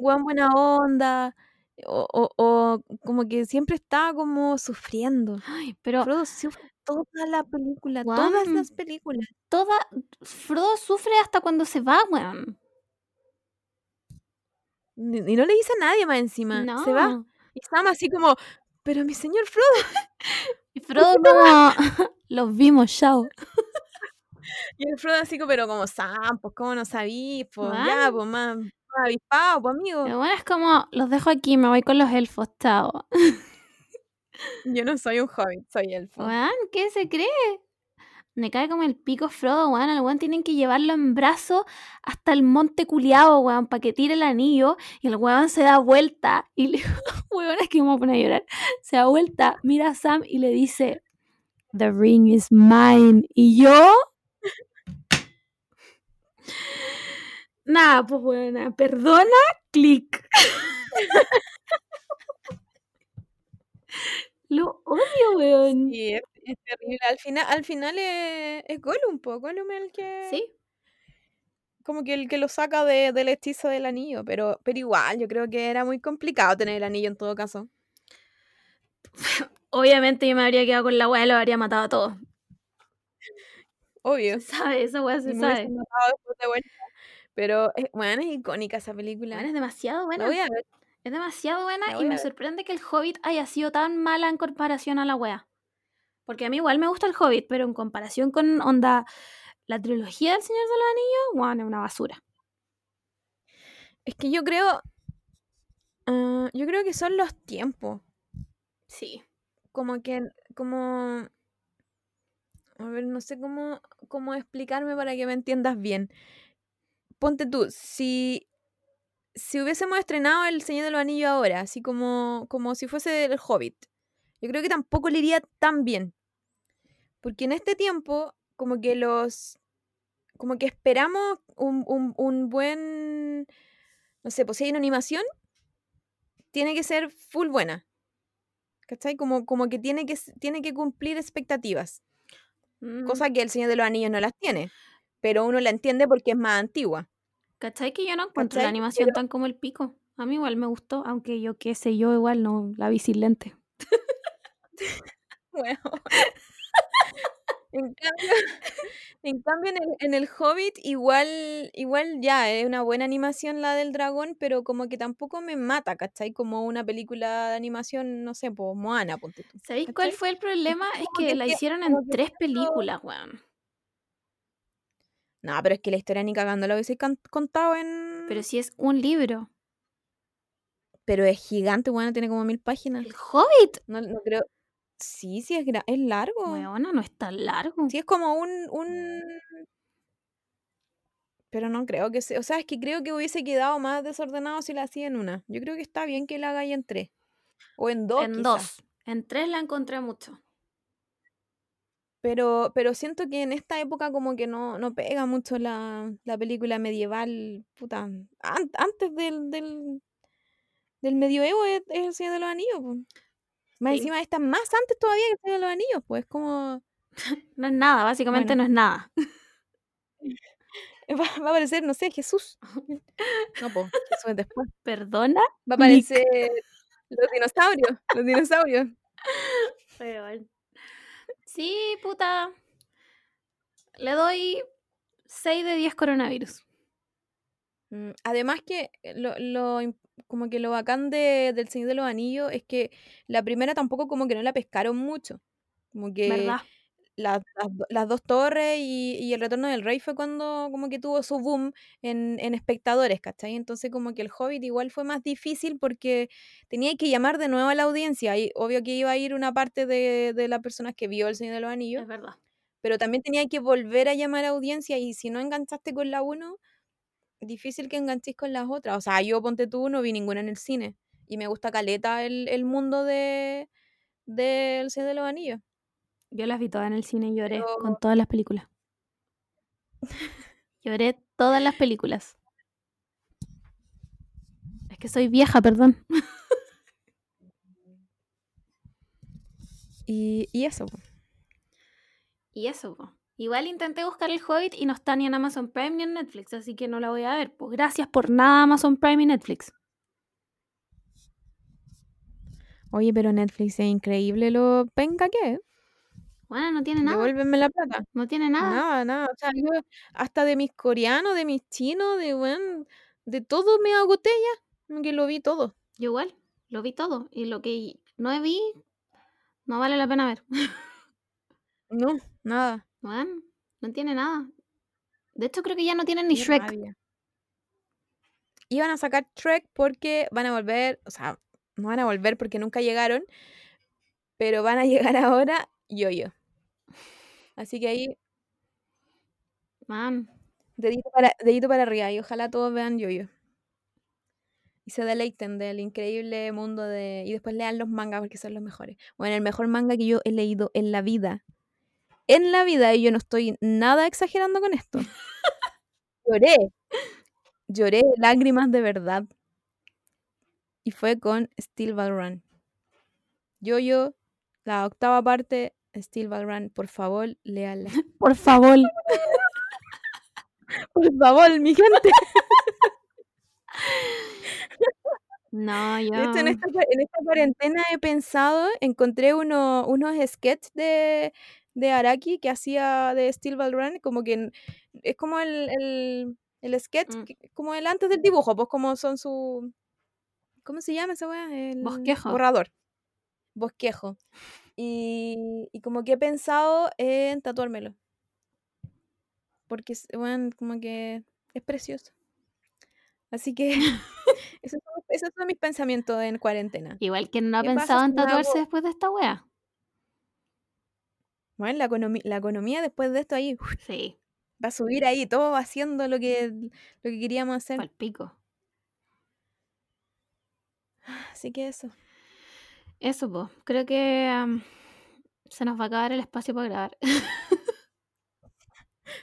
weón buena onda. O, o, o como que siempre estaba como sufriendo. Pero Frodo sufre toda la película, todas Weón. las películas. toda. Frodo sufre hasta cuando se va, weón. Y no le dice a nadie más encima. No. Se va. Y Sam así como, pero mi señor Frodo. (laughs) Y (laughs) Frodo como. (laughs) Los vimos, chao. Y el Frodo así como, pero como Sam, pues cómo no sabí, pues ya, Weón. pues más avispado, pues amigo. Pero bueno, es como. Los dejo aquí, me voy con los elfos, chao. (laughs) Yo no soy un hobbit, soy elfo. Weón, ¿qué se cree? Me cae como el pico Frodo, weón. Al weón tienen que llevarlo en brazos hasta el monte culiao, weón, para que tire el anillo. Y el weón se da vuelta y le. (laughs) weón, es que me voy a poner a llorar. Se da vuelta, mira a Sam y le dice: The ring is mine. Y yo. (laughs) Nada, pues weón, perdona, clic. Lo odio, weón. Sí, es, es terrible. Al final, al final es, es Gollum, po. Gollum es el que. Sí. Como que el que lo saca de- del hechizo del anillo. Pero, pero igual, yo creo que era muy complicado tener el anillo en todo caso. (laughs) Obviamente yo me habría quedado con la weá y lo habría matado a todos. Obvio. Sabe, esa weá se me sabe. hubiesen matado después de vuelta. Pero, es, bueno, es icónica esa película. Weón, es demasiado La buena. voy a ver. Es demasiado buena y me sorprende que el Hobbit haya sido tan mala en comparación a la wea. Porque a mí igual me gusta el Hobbit, pero en comparación con onda la trilogía del Señor de los Anillos, weón, es una basura. Es que yo creo. ah, yo creo que son los tiempos. Sí. Como que. Como. A ver, no sé cómo, cómo explicarme para que me entiendas bien. Ponte tú, si. Si hubiésemos estrenado El Señor de los Anillos ahora, así como, como si fuese El Hobbit, yo creo que tampoco le iría tan bien. Porque en este tiempo, como que los. Como que esperamos un, un- un buen. No sé, pues si hay una animación, tiene que ser full buena. ¿Cachai? Como, como que tiene que, tiene que cumplir expectativas. Mm, Cosa que El Señor de los Anillos no las tiene. Pero uno la entiende porque es más antigua. ¿Cachai que yo no encuentro la animación tan como el pico? A mí igual me gustó, aunque yo qué sé yo, igual no la vi sin lente. (laughs) Bueno. En cambio, (laughs) en, cambio en, el, en el Hobbit igual, igual ya es una buena animación la del dragón, pero como que tampoco me mata, ¿cachai? Como una película de animación, no sé, pues Moana, ponte tú. ¿Sabéis cuál fue el problema? Es que que la hicieron en tres películas, weón. No, pero es que la historia ni cagando la hubiese contado en... Pero si es un libro. Pero es gigante, bueno, tiene como mil páginas. El Hobbit, No, no creo... Sí, sí, es, gra- es largo. weona, no es tan largo. Sí, es como un, un... Pero no creo que sea... O sea, es que creo que hubiese quedado más desordenado si la hacía en una. Yo creo que está bien que la haga ahí en tres. O en dos, en dos. En tres la encontré mucho. Pero, pero siento que en esta época como que no, no pega mucho la, la película medieval. Puta, an- antes del, del, del medioevo es, es El Señor de los Anillos. po. Más Sí. encima esta más antes todavía que El Señor de los Anillos. Pues como... (laughs) No es nada, básicamente Bueno. no es nada. (laughs) Va, va a aparecer, no sé, Jesús. (laughs) No, pues, Jesús es después. ¿Perdona? Va a Nick. aparecer los dinosaurios. Los dinosaurios. Weón. Sí, puta. Le doy 6 de 10 coronavirus. Mm, Además que lo, lo im- como que lo bacán de, del Señor de los Anillos es que la primera tampoco como que no la pescaron mucho. Como que ¿Verdad? Las, las do- las dos torres y, y el retorno del rey fue cuando como que tuvo su boom en, en espectadores, ¿cachai? Entonces como que el Hobbit igual fue más difícil porque tenía que llamar de nuevo a la audiencia y obvio que iba a ir una parte de, de las personas que vio el Señor de los Anillos Es verdad. pero también tenía que volver a llamar a audiencia y si no enganchaste con la 1, difícil que enganchéis con las otras. O sea, yo ponte tú, no vi ninguna en el cine y me gusta caleta el, el mundo de del Señor de los Anillos. Yo las vi todas en el cine y lloré Pero- con todas las películas. (laughs) Lloré todas las películas. Es que soy vieja, perdón. (laughs) Y, y eso. po. Y eso, po. Igual intenté buscar el Hobbit y no está ni en Amazon Prime ni en Netflix, así que no la voy a ver. Pues gracias por nada Amazon Prime y Netflix. Oye, pero Netflix es increíble lo penca que es. Bueno, no tiene nada. Devuélveme la plata. No tiene nada. Nada, nada. O sea, yo hasta de mis coreanos, de mis chinos, de weón, de todo me agoté ya. Que lo vi todo. Yo igual, lo vi todo. Y lo que no vi, no vale la pena ver. No, nada. Bueno, no tiene nada. De hecho, creo que ya no tienen ni Qué Shrek. rabia. Iban a sacar Shrek porque van a volver, o sea, no van a volver porque nunca llegaron, pero van a (laughs) llegar ahora yo-yo. Así que ahí, Man, dedito para, dedito para arriba y ojalá todos vean yo-yo. Y se deleiten del increíble mundo de... Y después lean los mangas porque son los mejores. Bueno, el mejor manga que yo he leído en la vida. En la vida, y yo no estoy nada exagerando con esto. Lloré. Lloré lágrimas de verdad. Y fue con Steel Ball Run. Yo, yo, la octava parte, Steel Ball Run, por favor, léala. (laughs) por favor. (laughs) Por favor, mi gente. No, yo. De hecho, en esta, cua- en esta cuarentena he pensado, encontré uno, unos sketches de, de Araki que hacía de Steel Ball Run, como que es como el, el, el sketch, Mm. que- como el antes del dibujo, pues como son su... ¿Cómo se llama esa weá? El Bosquejo. Borrador. Bosquejo. Y, y como que he pensado en tatuármelo. Porque, weón, como que es precioso. Así que (laughs) (laughs) esos son, esos son mis pensamientos en cuarentena. Igual que no ha ¿Qué pasa pensado en hago- tatuarse después de esta wea. Bueno, la, la economía después de esto ahí Sí, va a subir ahí, todo haciendo lo que, lo que queríamos hacer. pal pico. Así que eso. Eso, pues. Creo que se nos va a acabar el espacio para grabar. (laughs)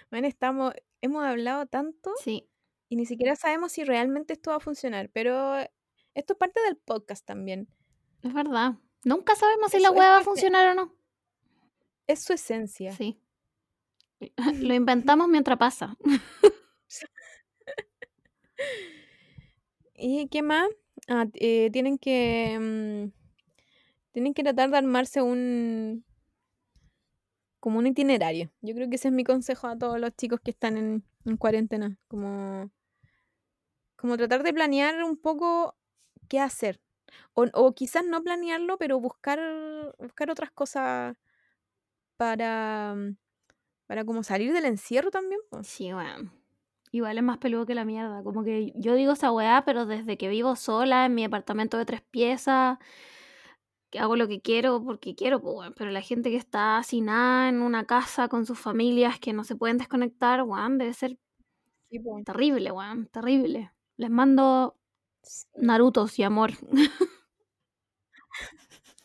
Bueno, estamos, hemos hablado tanto sí, y ni siquiera sabemos si realmente esto va a funcionar, pero esto es parte del podcast también. es verdad. Nunca sabemos si la wea va a funcionar o no. Es su esencia. Sí. (laughs) Lo (laughs) inventamos mientras pasa. ¿Y qué más? Ah, eh, tienen que mm, tienen que tratar de armarse un como un itinerario. Yo creo que ese es mi consejo a todos los chicos que están en, en cuarentena, como como tratar de planear un poco qué hacer. O, quizás no planearlo, pero buscar buscar otras cosas para para como salir del encierro también. Sí, weón. Igual es más peludo que la mierda. Como que yo digo esa weá, pero desde que vivo sola en mi apartamento de tres piezas, que hago lo que quiero porque quiero, pues. Pero la gente que está hacinada en una casa con sus familias que no se pueden desconectar, weón, debe ser Sí, terrible, weón. Terrible. Les mando. Narutos y amor. (laughs)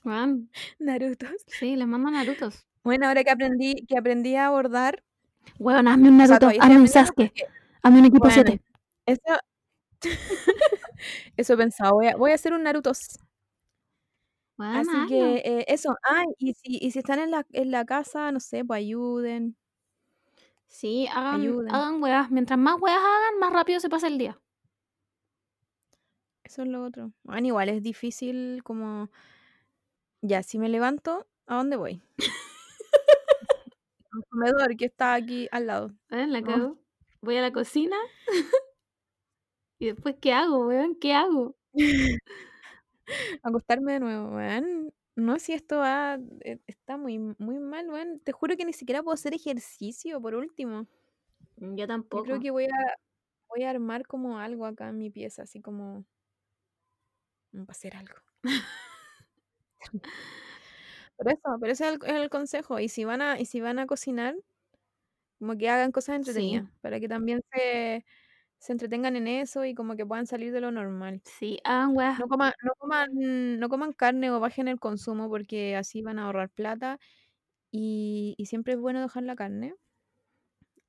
Weón, Naruto. sí, les mando Narutos. Bueno, ahora que aprendí que aprendí a abordar, Weón, hazme un o sea, Naruto, todavía estoy hazme un Sasuke, porque- hazme un equipo Bueno, 7. Eso, (laughs) eso he pensado. Voy a, voy a hacer un Naruto. Weón, Así hazlo. que eh, eso. Ah, y si, y si están en la, en la casa, no sé, pues ayuden. Sí, hagan, Ayuden. hagan. Mientras más weas hagan, más rápido se pasa el día. Eso es lo otro. Bueno, igual es difícil como... Ya, si me levanto, ¿a dónde voy? Al (laughs) comedor que está aquí al lado. ¿Eh? La No. cago. Voy a la cocina. (laughs) y después, ¿qué hago, weón? ¿Qué hago? (laughs) (laughs) Acostarme de nuevo, weón. No, si esto va... eh, Está muy, muy mal, weón. Te juro que ni siquiera puedo hacer ejercicio, por último. Yo Yo tampoco. creo que voy a, voy a armar como algo acá en mi pieza, así como... como para hacer algo. (laughs) Por eso, pero ese es el, es el consejo. Y si van a, y si van a cocinar, como que hagan cosas entretenidas, para que también se, se entretengan en eso y como que puedan salir de lo normal. Sí, hagan weas. No coman, no coman, no coman carne o bajen el consumo porque así van a ahorrar plata. Y, y siempre es bueno dejar la carne.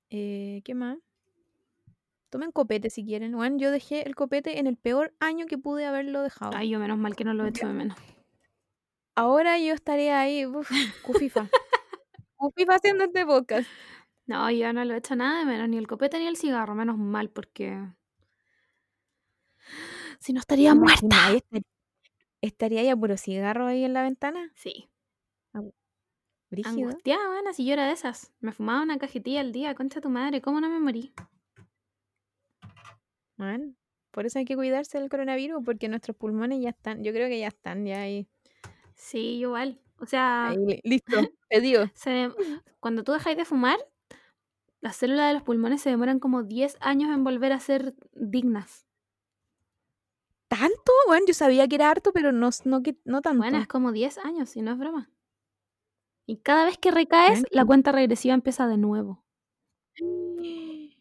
Eh, ¿Qué más? Tomen copete si quieren. Bueno, yo dejé el copete en el peor año que pude haberlo dejado. Ay, yo menos mal que no lo echo de menos. Ahora yo estaría ahí, uf, cufifa. (laughs) cufifa haciendo este podcast. No, yo no lo echo nada de menos, ni el copete ni el cigarro, menos mal, porque. Si no estaría ¿Te muerta. imaginas? Estar- Estaría ahí a puro cigarro ahí en la ventana. Sí. Brígido. Angustiada, bueno, si yo era de esas. Me fumaba una cajetilla al día, concha tu madre, ¿cómo no me morí? Man, por eso hay que cuidarse del coronavirus, porque nuestros pulmones ya están, yo creo que ya están, ya ahí. Sí, igual. O sea, ahí li- listo, (laughs) pedido. se- cuando tú dejáis de fumar, las células de los pulmones se demoran como 10 años en volver a ser dignas. ¿Tanto? Bueno, yo sabía que era harto, pero no, no, que- no tanto. Bueno, es como 10 años, si no es broma. Y cada vez que recaes, la cuenta regresiva empieza de nuevo. (gasps)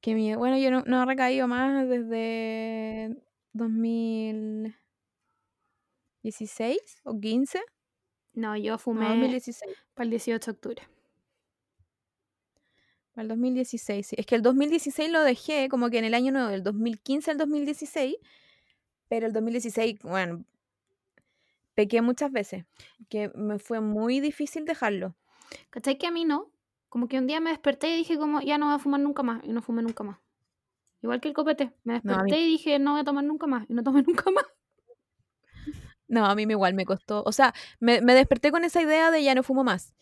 Qué miedo. Bueno, yo no, no he recaído más desde 2016 o 15. No, yo No, fumé 2016. para el 18 de octubre. El 2016, sí. Es que el 2016 lo dejé como que en el año nuevo, del 2015 al 2016, pero el 2016, bueno, pequé muchas veces, que me fue muy difícil dejarlo. ¿Cachai que a mí no? Como que un día me desperté y dije como, ya no voy a fumar nunca más. Y no fumé nunca más. Igual que el copete. Me No, desperté y dije, no voy a tomar nunca más. Y no tomé (laughs) nunca más. No, a mí me igual me costó, o sea, me, me desperté con esa idea de ya no fumo más,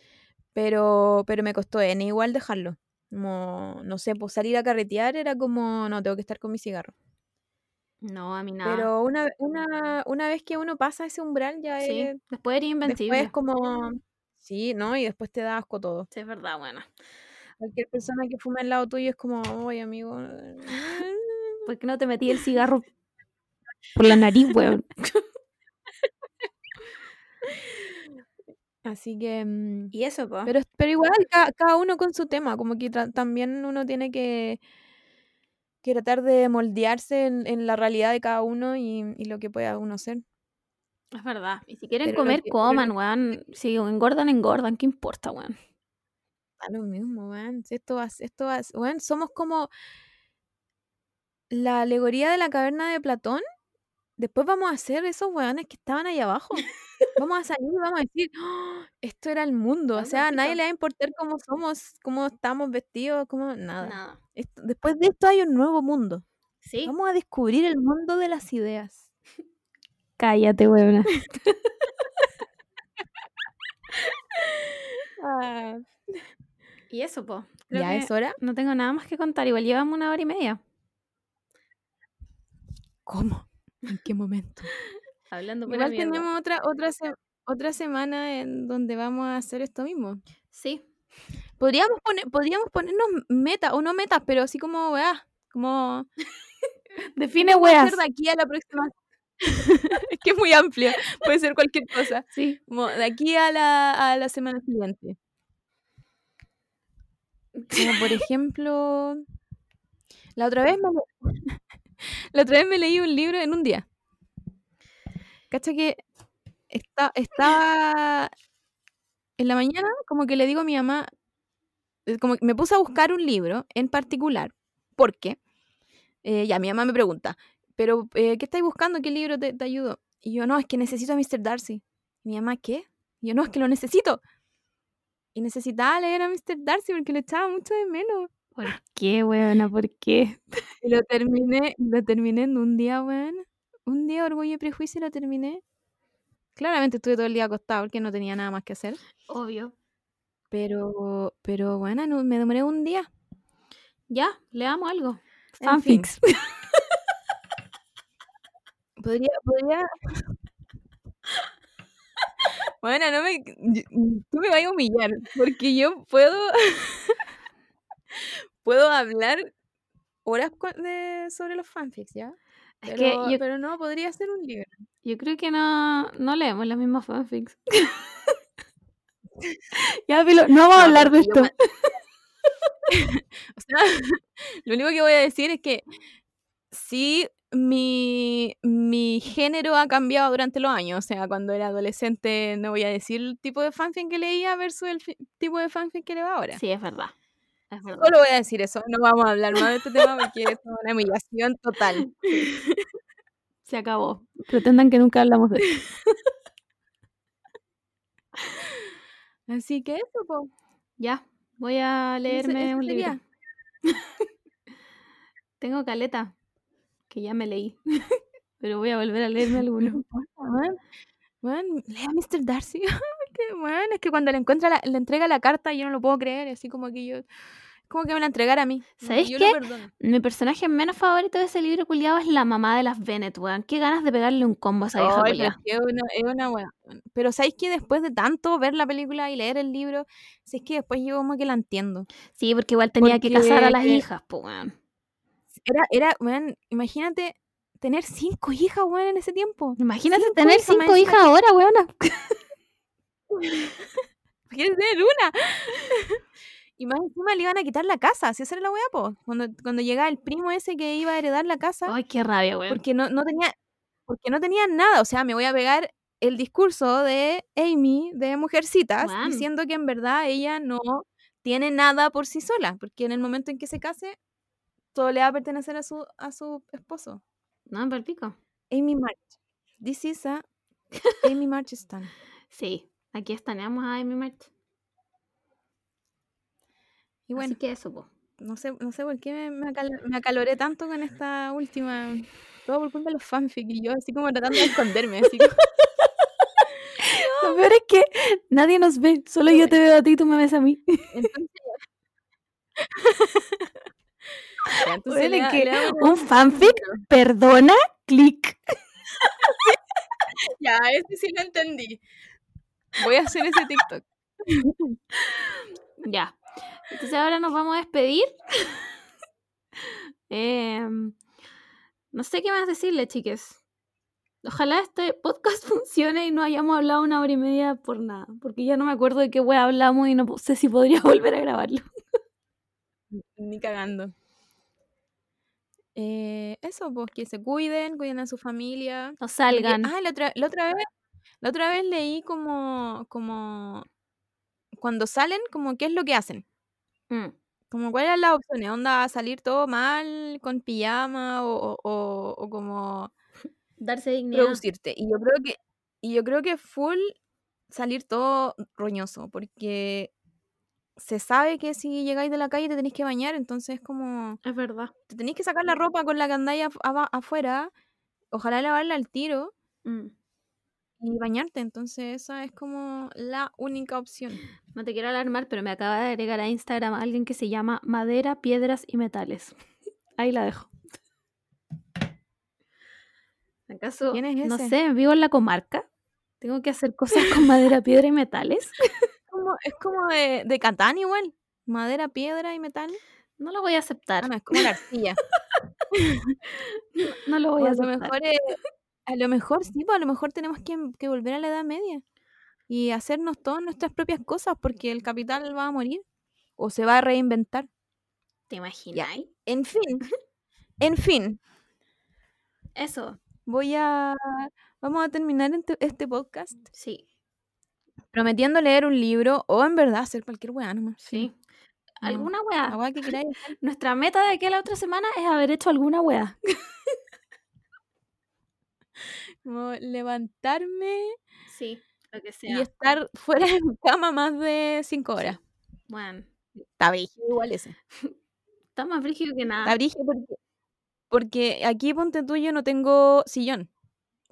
pero, pero me costó N igual dejarlo. Como, no sé, pues salir a carretear era como, no, tengo que estar con mi cigarro. No, a mí nada. Pero una, una, una vez que uno pasa ese umbral ya sí, es, después eres invencible. después como, sí, ¿no? Y después te da asco todo. Sí, es verdad, bueno. Cualquier persona que fuma al lado tuyo es como, oye, amigo. (laughs) ¿Por qué no te metí el cigarro (laughs) por la nariz, weón? (laughs) Así que. mm, Y eso, pues. Pero, pero igual, ca- cada, uno con su tema. Como que tra- también uno tiene que, que tratar de moldearse en, en la realidad de cada uno y, y lo que pueda uno ser. Es verdad. Y si quieren Pero lo comer, que- pero- coman, weón. Si engordan, engordan. ¿Qué importa, weón? Da lo mismo, weón. Si Esto va, a- esto va, a- weón, somos como la alegoría de la caverna de Platón. Después vamos a ser esos weones que estaban ahí abajo. Vamos a salir y vamos a decir, "Oh, esto era el mundo. O sea, a nadie le va a importar cómo somos, cómo estamos vestidos, cómo nada. Nada. Esto- después de esto hay un nuevo mundo. Sí. Vamos a descubrir el mundo de las ideas. (laughs) Cállate, weón. (laughs) Y eso, pues. ¿Ya es hora? No tengo nada más que contar. Igual llevamos una hora y media. ¿Cómo? ¿En qué momento? (laughs) Hablando pura Igual mierda. tenemos otra, otra, se- otra semana en donde vamos a hacer esto mismo. Sí. Podríamos, poner, podríamos ponernos metas, o no metas, pero así como, weá, como... (laughs) Define ¿qué vamos a weas. hacer de aquí a la próxima? (laughs) es que es muy amplio, puede ser cualquier cosa. Sí. Como de aquí a la, a la semana siguiente. Como por (laughs) ejemplo, la otra vez me, la otra vez me leí un libro en un día. Cacha que esta- estaba en la mañana, como que le digo a mi mamá, eh, como que me puse a buscar un libro en particular, porque eh, ya mi mamá me pregunta, pero eh, ¿qué estáis buscando? ¿Qué libro te, te ayudo? Y yo, no, es que necesito a Mr. Darcy. Mi mamá, ¿qué? Y yo, no, es que lo necesito. Y necesitaba leer a Mr. Darcy porque lo echaba mucho de menos. ¿Por qué, weona? ¿Por qué? (laughs) Y lo terminé, lo terminé en un día, weón. Un día orgullo y prejuicio lo terminé. Claramente estuve todo el día acostado porque no tenía nada más que hacer. Obvio. Pero, pero bueno, no- me demoré un día. Ya, leamos algo. En fin. Fanfics. (laughs) Podría, podría. (laughs) Bueno, no me. Tú me vas a humillar. Porque yo puedo. (laughs) puedo hablar horas de, sobre los fanfics, ¿ya? Es Pero, que yo, pero no, podría ser un libro. yo creo que no, no leemos las mismas fanfics. (laughs) ya, Pilo, no vamos a hablar de esto. (laughs) O sea, (laughs) lo único que voy a decir es que sí, mi, mi género ha cambiado durante los años. O sea, cuando era adolescente no voy a decir el tipo de fanfic que leía versus el tipo de fanfic que leo ahora. Sí, es verdad. Es verdad. Solo voy a decir eso, no vamos a hablar más de este tema porque es una humillación total. (laughs) Se acabó. Pretendan que nunca hablamos de esto. (laughs) Así que eso, po. Ya, voy a Ese- leerme ese un libro. (laughs) Tengo caleta, que ya me leí. Pero voy a volver a leerme alguno. Bueno, bueno, lea Mr. Darcy. Bueno, es que cuando le encuentra la- le entrega la carta yo no lo puedo creer, así como que yo como que me la entregara a mí. ¿Sabéis qué? Mi personaje menos favorito de ese libro culiado es la mamá de las Bennett, weón. Qué ganas de pegarle un combo a esa vieja pero culiada. es una, es una. Pero ¿sabéis que después de tanto ver la película y leer el libro, si es que después yo como que la entiendo? Sí, porque igual tenía que casar a las Porque- hijas, pues, weón. Era, era, weón, imagínate tener cinco hijas, weón, en ese tiempo. Imagínate Cinco tener hijas, cinco hijas ahora, weona. (laughs) (laughs) ¿Quieres tener una? (laughs) y más encima le iban a quitar la casa, si esa era la weá, po. Cuando, cuando llegaba el primo ese que iba a heredar la casa, Ay, qué rabia, weón. porque no, no tenía, porque no tenía nada. O sea, me voy a pegar el discurso de Amy de Mujercitas, diciendo que en verdad ella no tiene nada por sí sola, porque en el momento en que se case, todo le va a pertenecer a su, a su esposo. No, en pico. Amy March. This is a (laughs) Amy March Stan. Sí, aquí estaneamos a Amy March. Y bueno, Así que eso, no sé, no sé por qué me, me acal- me acaloré tanto con esta última. Todo por culpa de los fanfic y yo así como tratando de esconderme. Así como- (laughs) Lo peor es que nadie nos ve, solo yo te veo a ti y tú me ves a mí. Entonces. (laughs) Ya, entonces le que le un fanfic, perdona, clic. (laughs) Ya, ese sí lo entendí. Voy a hacer ese TikTok. (laughs) Ya. Entonces ahora nos vamos a despedir. (laughs) Em, no sé qué más decirle, chiques. Ojalá este podcast (laughs) funcione y no hayamos hablado una hora y media por nada. Porque ya no me acuerdo de qué wea hablamos y no sé si podría volver a grabarlo. Ni cagando. Eh, eso, pues que se cuiden, cuiden a su familia. No salgan. ah, la otra, la otra vez, la otra vez leí como, como cuando salen, como qué es lo que hacen. Mm, Como cuáles eran las opciones, onda salir todo mal, con pijama o, o- como Darse dignidad. producirte. Y yo creo que, y yo creo que full salir todo roñoso, porque se sabe que si llegáis de la calle te tenéis que bañar, entonces como Es verdad. te tenéis que sacar la ropa con la que andáis afuera, ojalá lavarla al tiro Mm. Y bañarte, entonces esa es como la única opción. No te quiero alarmar, pero me acaba de agregar a Instagram a alguien que se llama Madera, Piedras y Metales. Ahí la dejo. ¿Acaso? ¿Quién es No sé, vivo en la comarca. Tengo que hacer cosas con madera, piedra y metales. (laughs) Como, es como de, de Catán igual, madera, piedra y metal. No lo voy a aceptar. Ah, no, es como la arcilla. (laughs) No lo voy O a a lo aceptar. mejor, eh, a lo mejor sí, pues a lo mejor tenemos que, que volver a la Edad Media y hacernos todas nuestras propias cosas porque el capital va a morir o se va a reinventar. ¿Te imaginas? En fin, (laughs) en fin, Eso, voy a, vamos a terminar este, podcast sí, prometiendo leer un libro o en verdad hacer cualquier weá nomás. sí. ¿Alguna La weá? que queráis. Nuestra meta de aquí a la otra semana es haber hecho alguna weá. (laughs) Como levantarme Sí, lo que y estar fuera de mi cama más de cinco horas. Bueno, Está brígido igual ese. está más frígido que Está nada. brígido porque, porque aquí, ponte tú, yo no tengo sillón.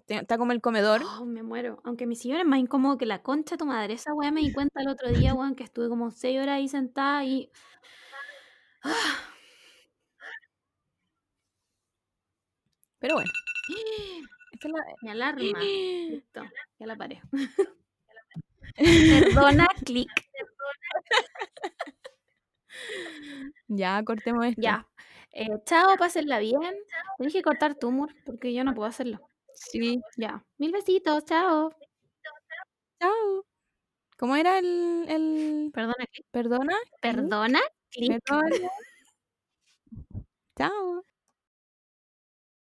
Está como el comedor. Oh, me muero. Aunque mi sillón es más incómodo que la concha de tu madre. Esa weá me di cuenta el otro día, weón, que estuve como seis horas ahí sentada y. Ah, Pero bueno. (gasps) Es la- mi alarma. Listo, ya la paré. Perdona, (laughs) clic. Ya, cortemos esto. Ya. Eh, chao, pásenla bien. Tenés que cortar tu humor porque yo no puedo hacerlo. Sí. Ya. Mil besitos, chao. Chao. ¿Cómo era el, el... Perdona, clic. Perdona? Perdona, clic. Perdona. Chao.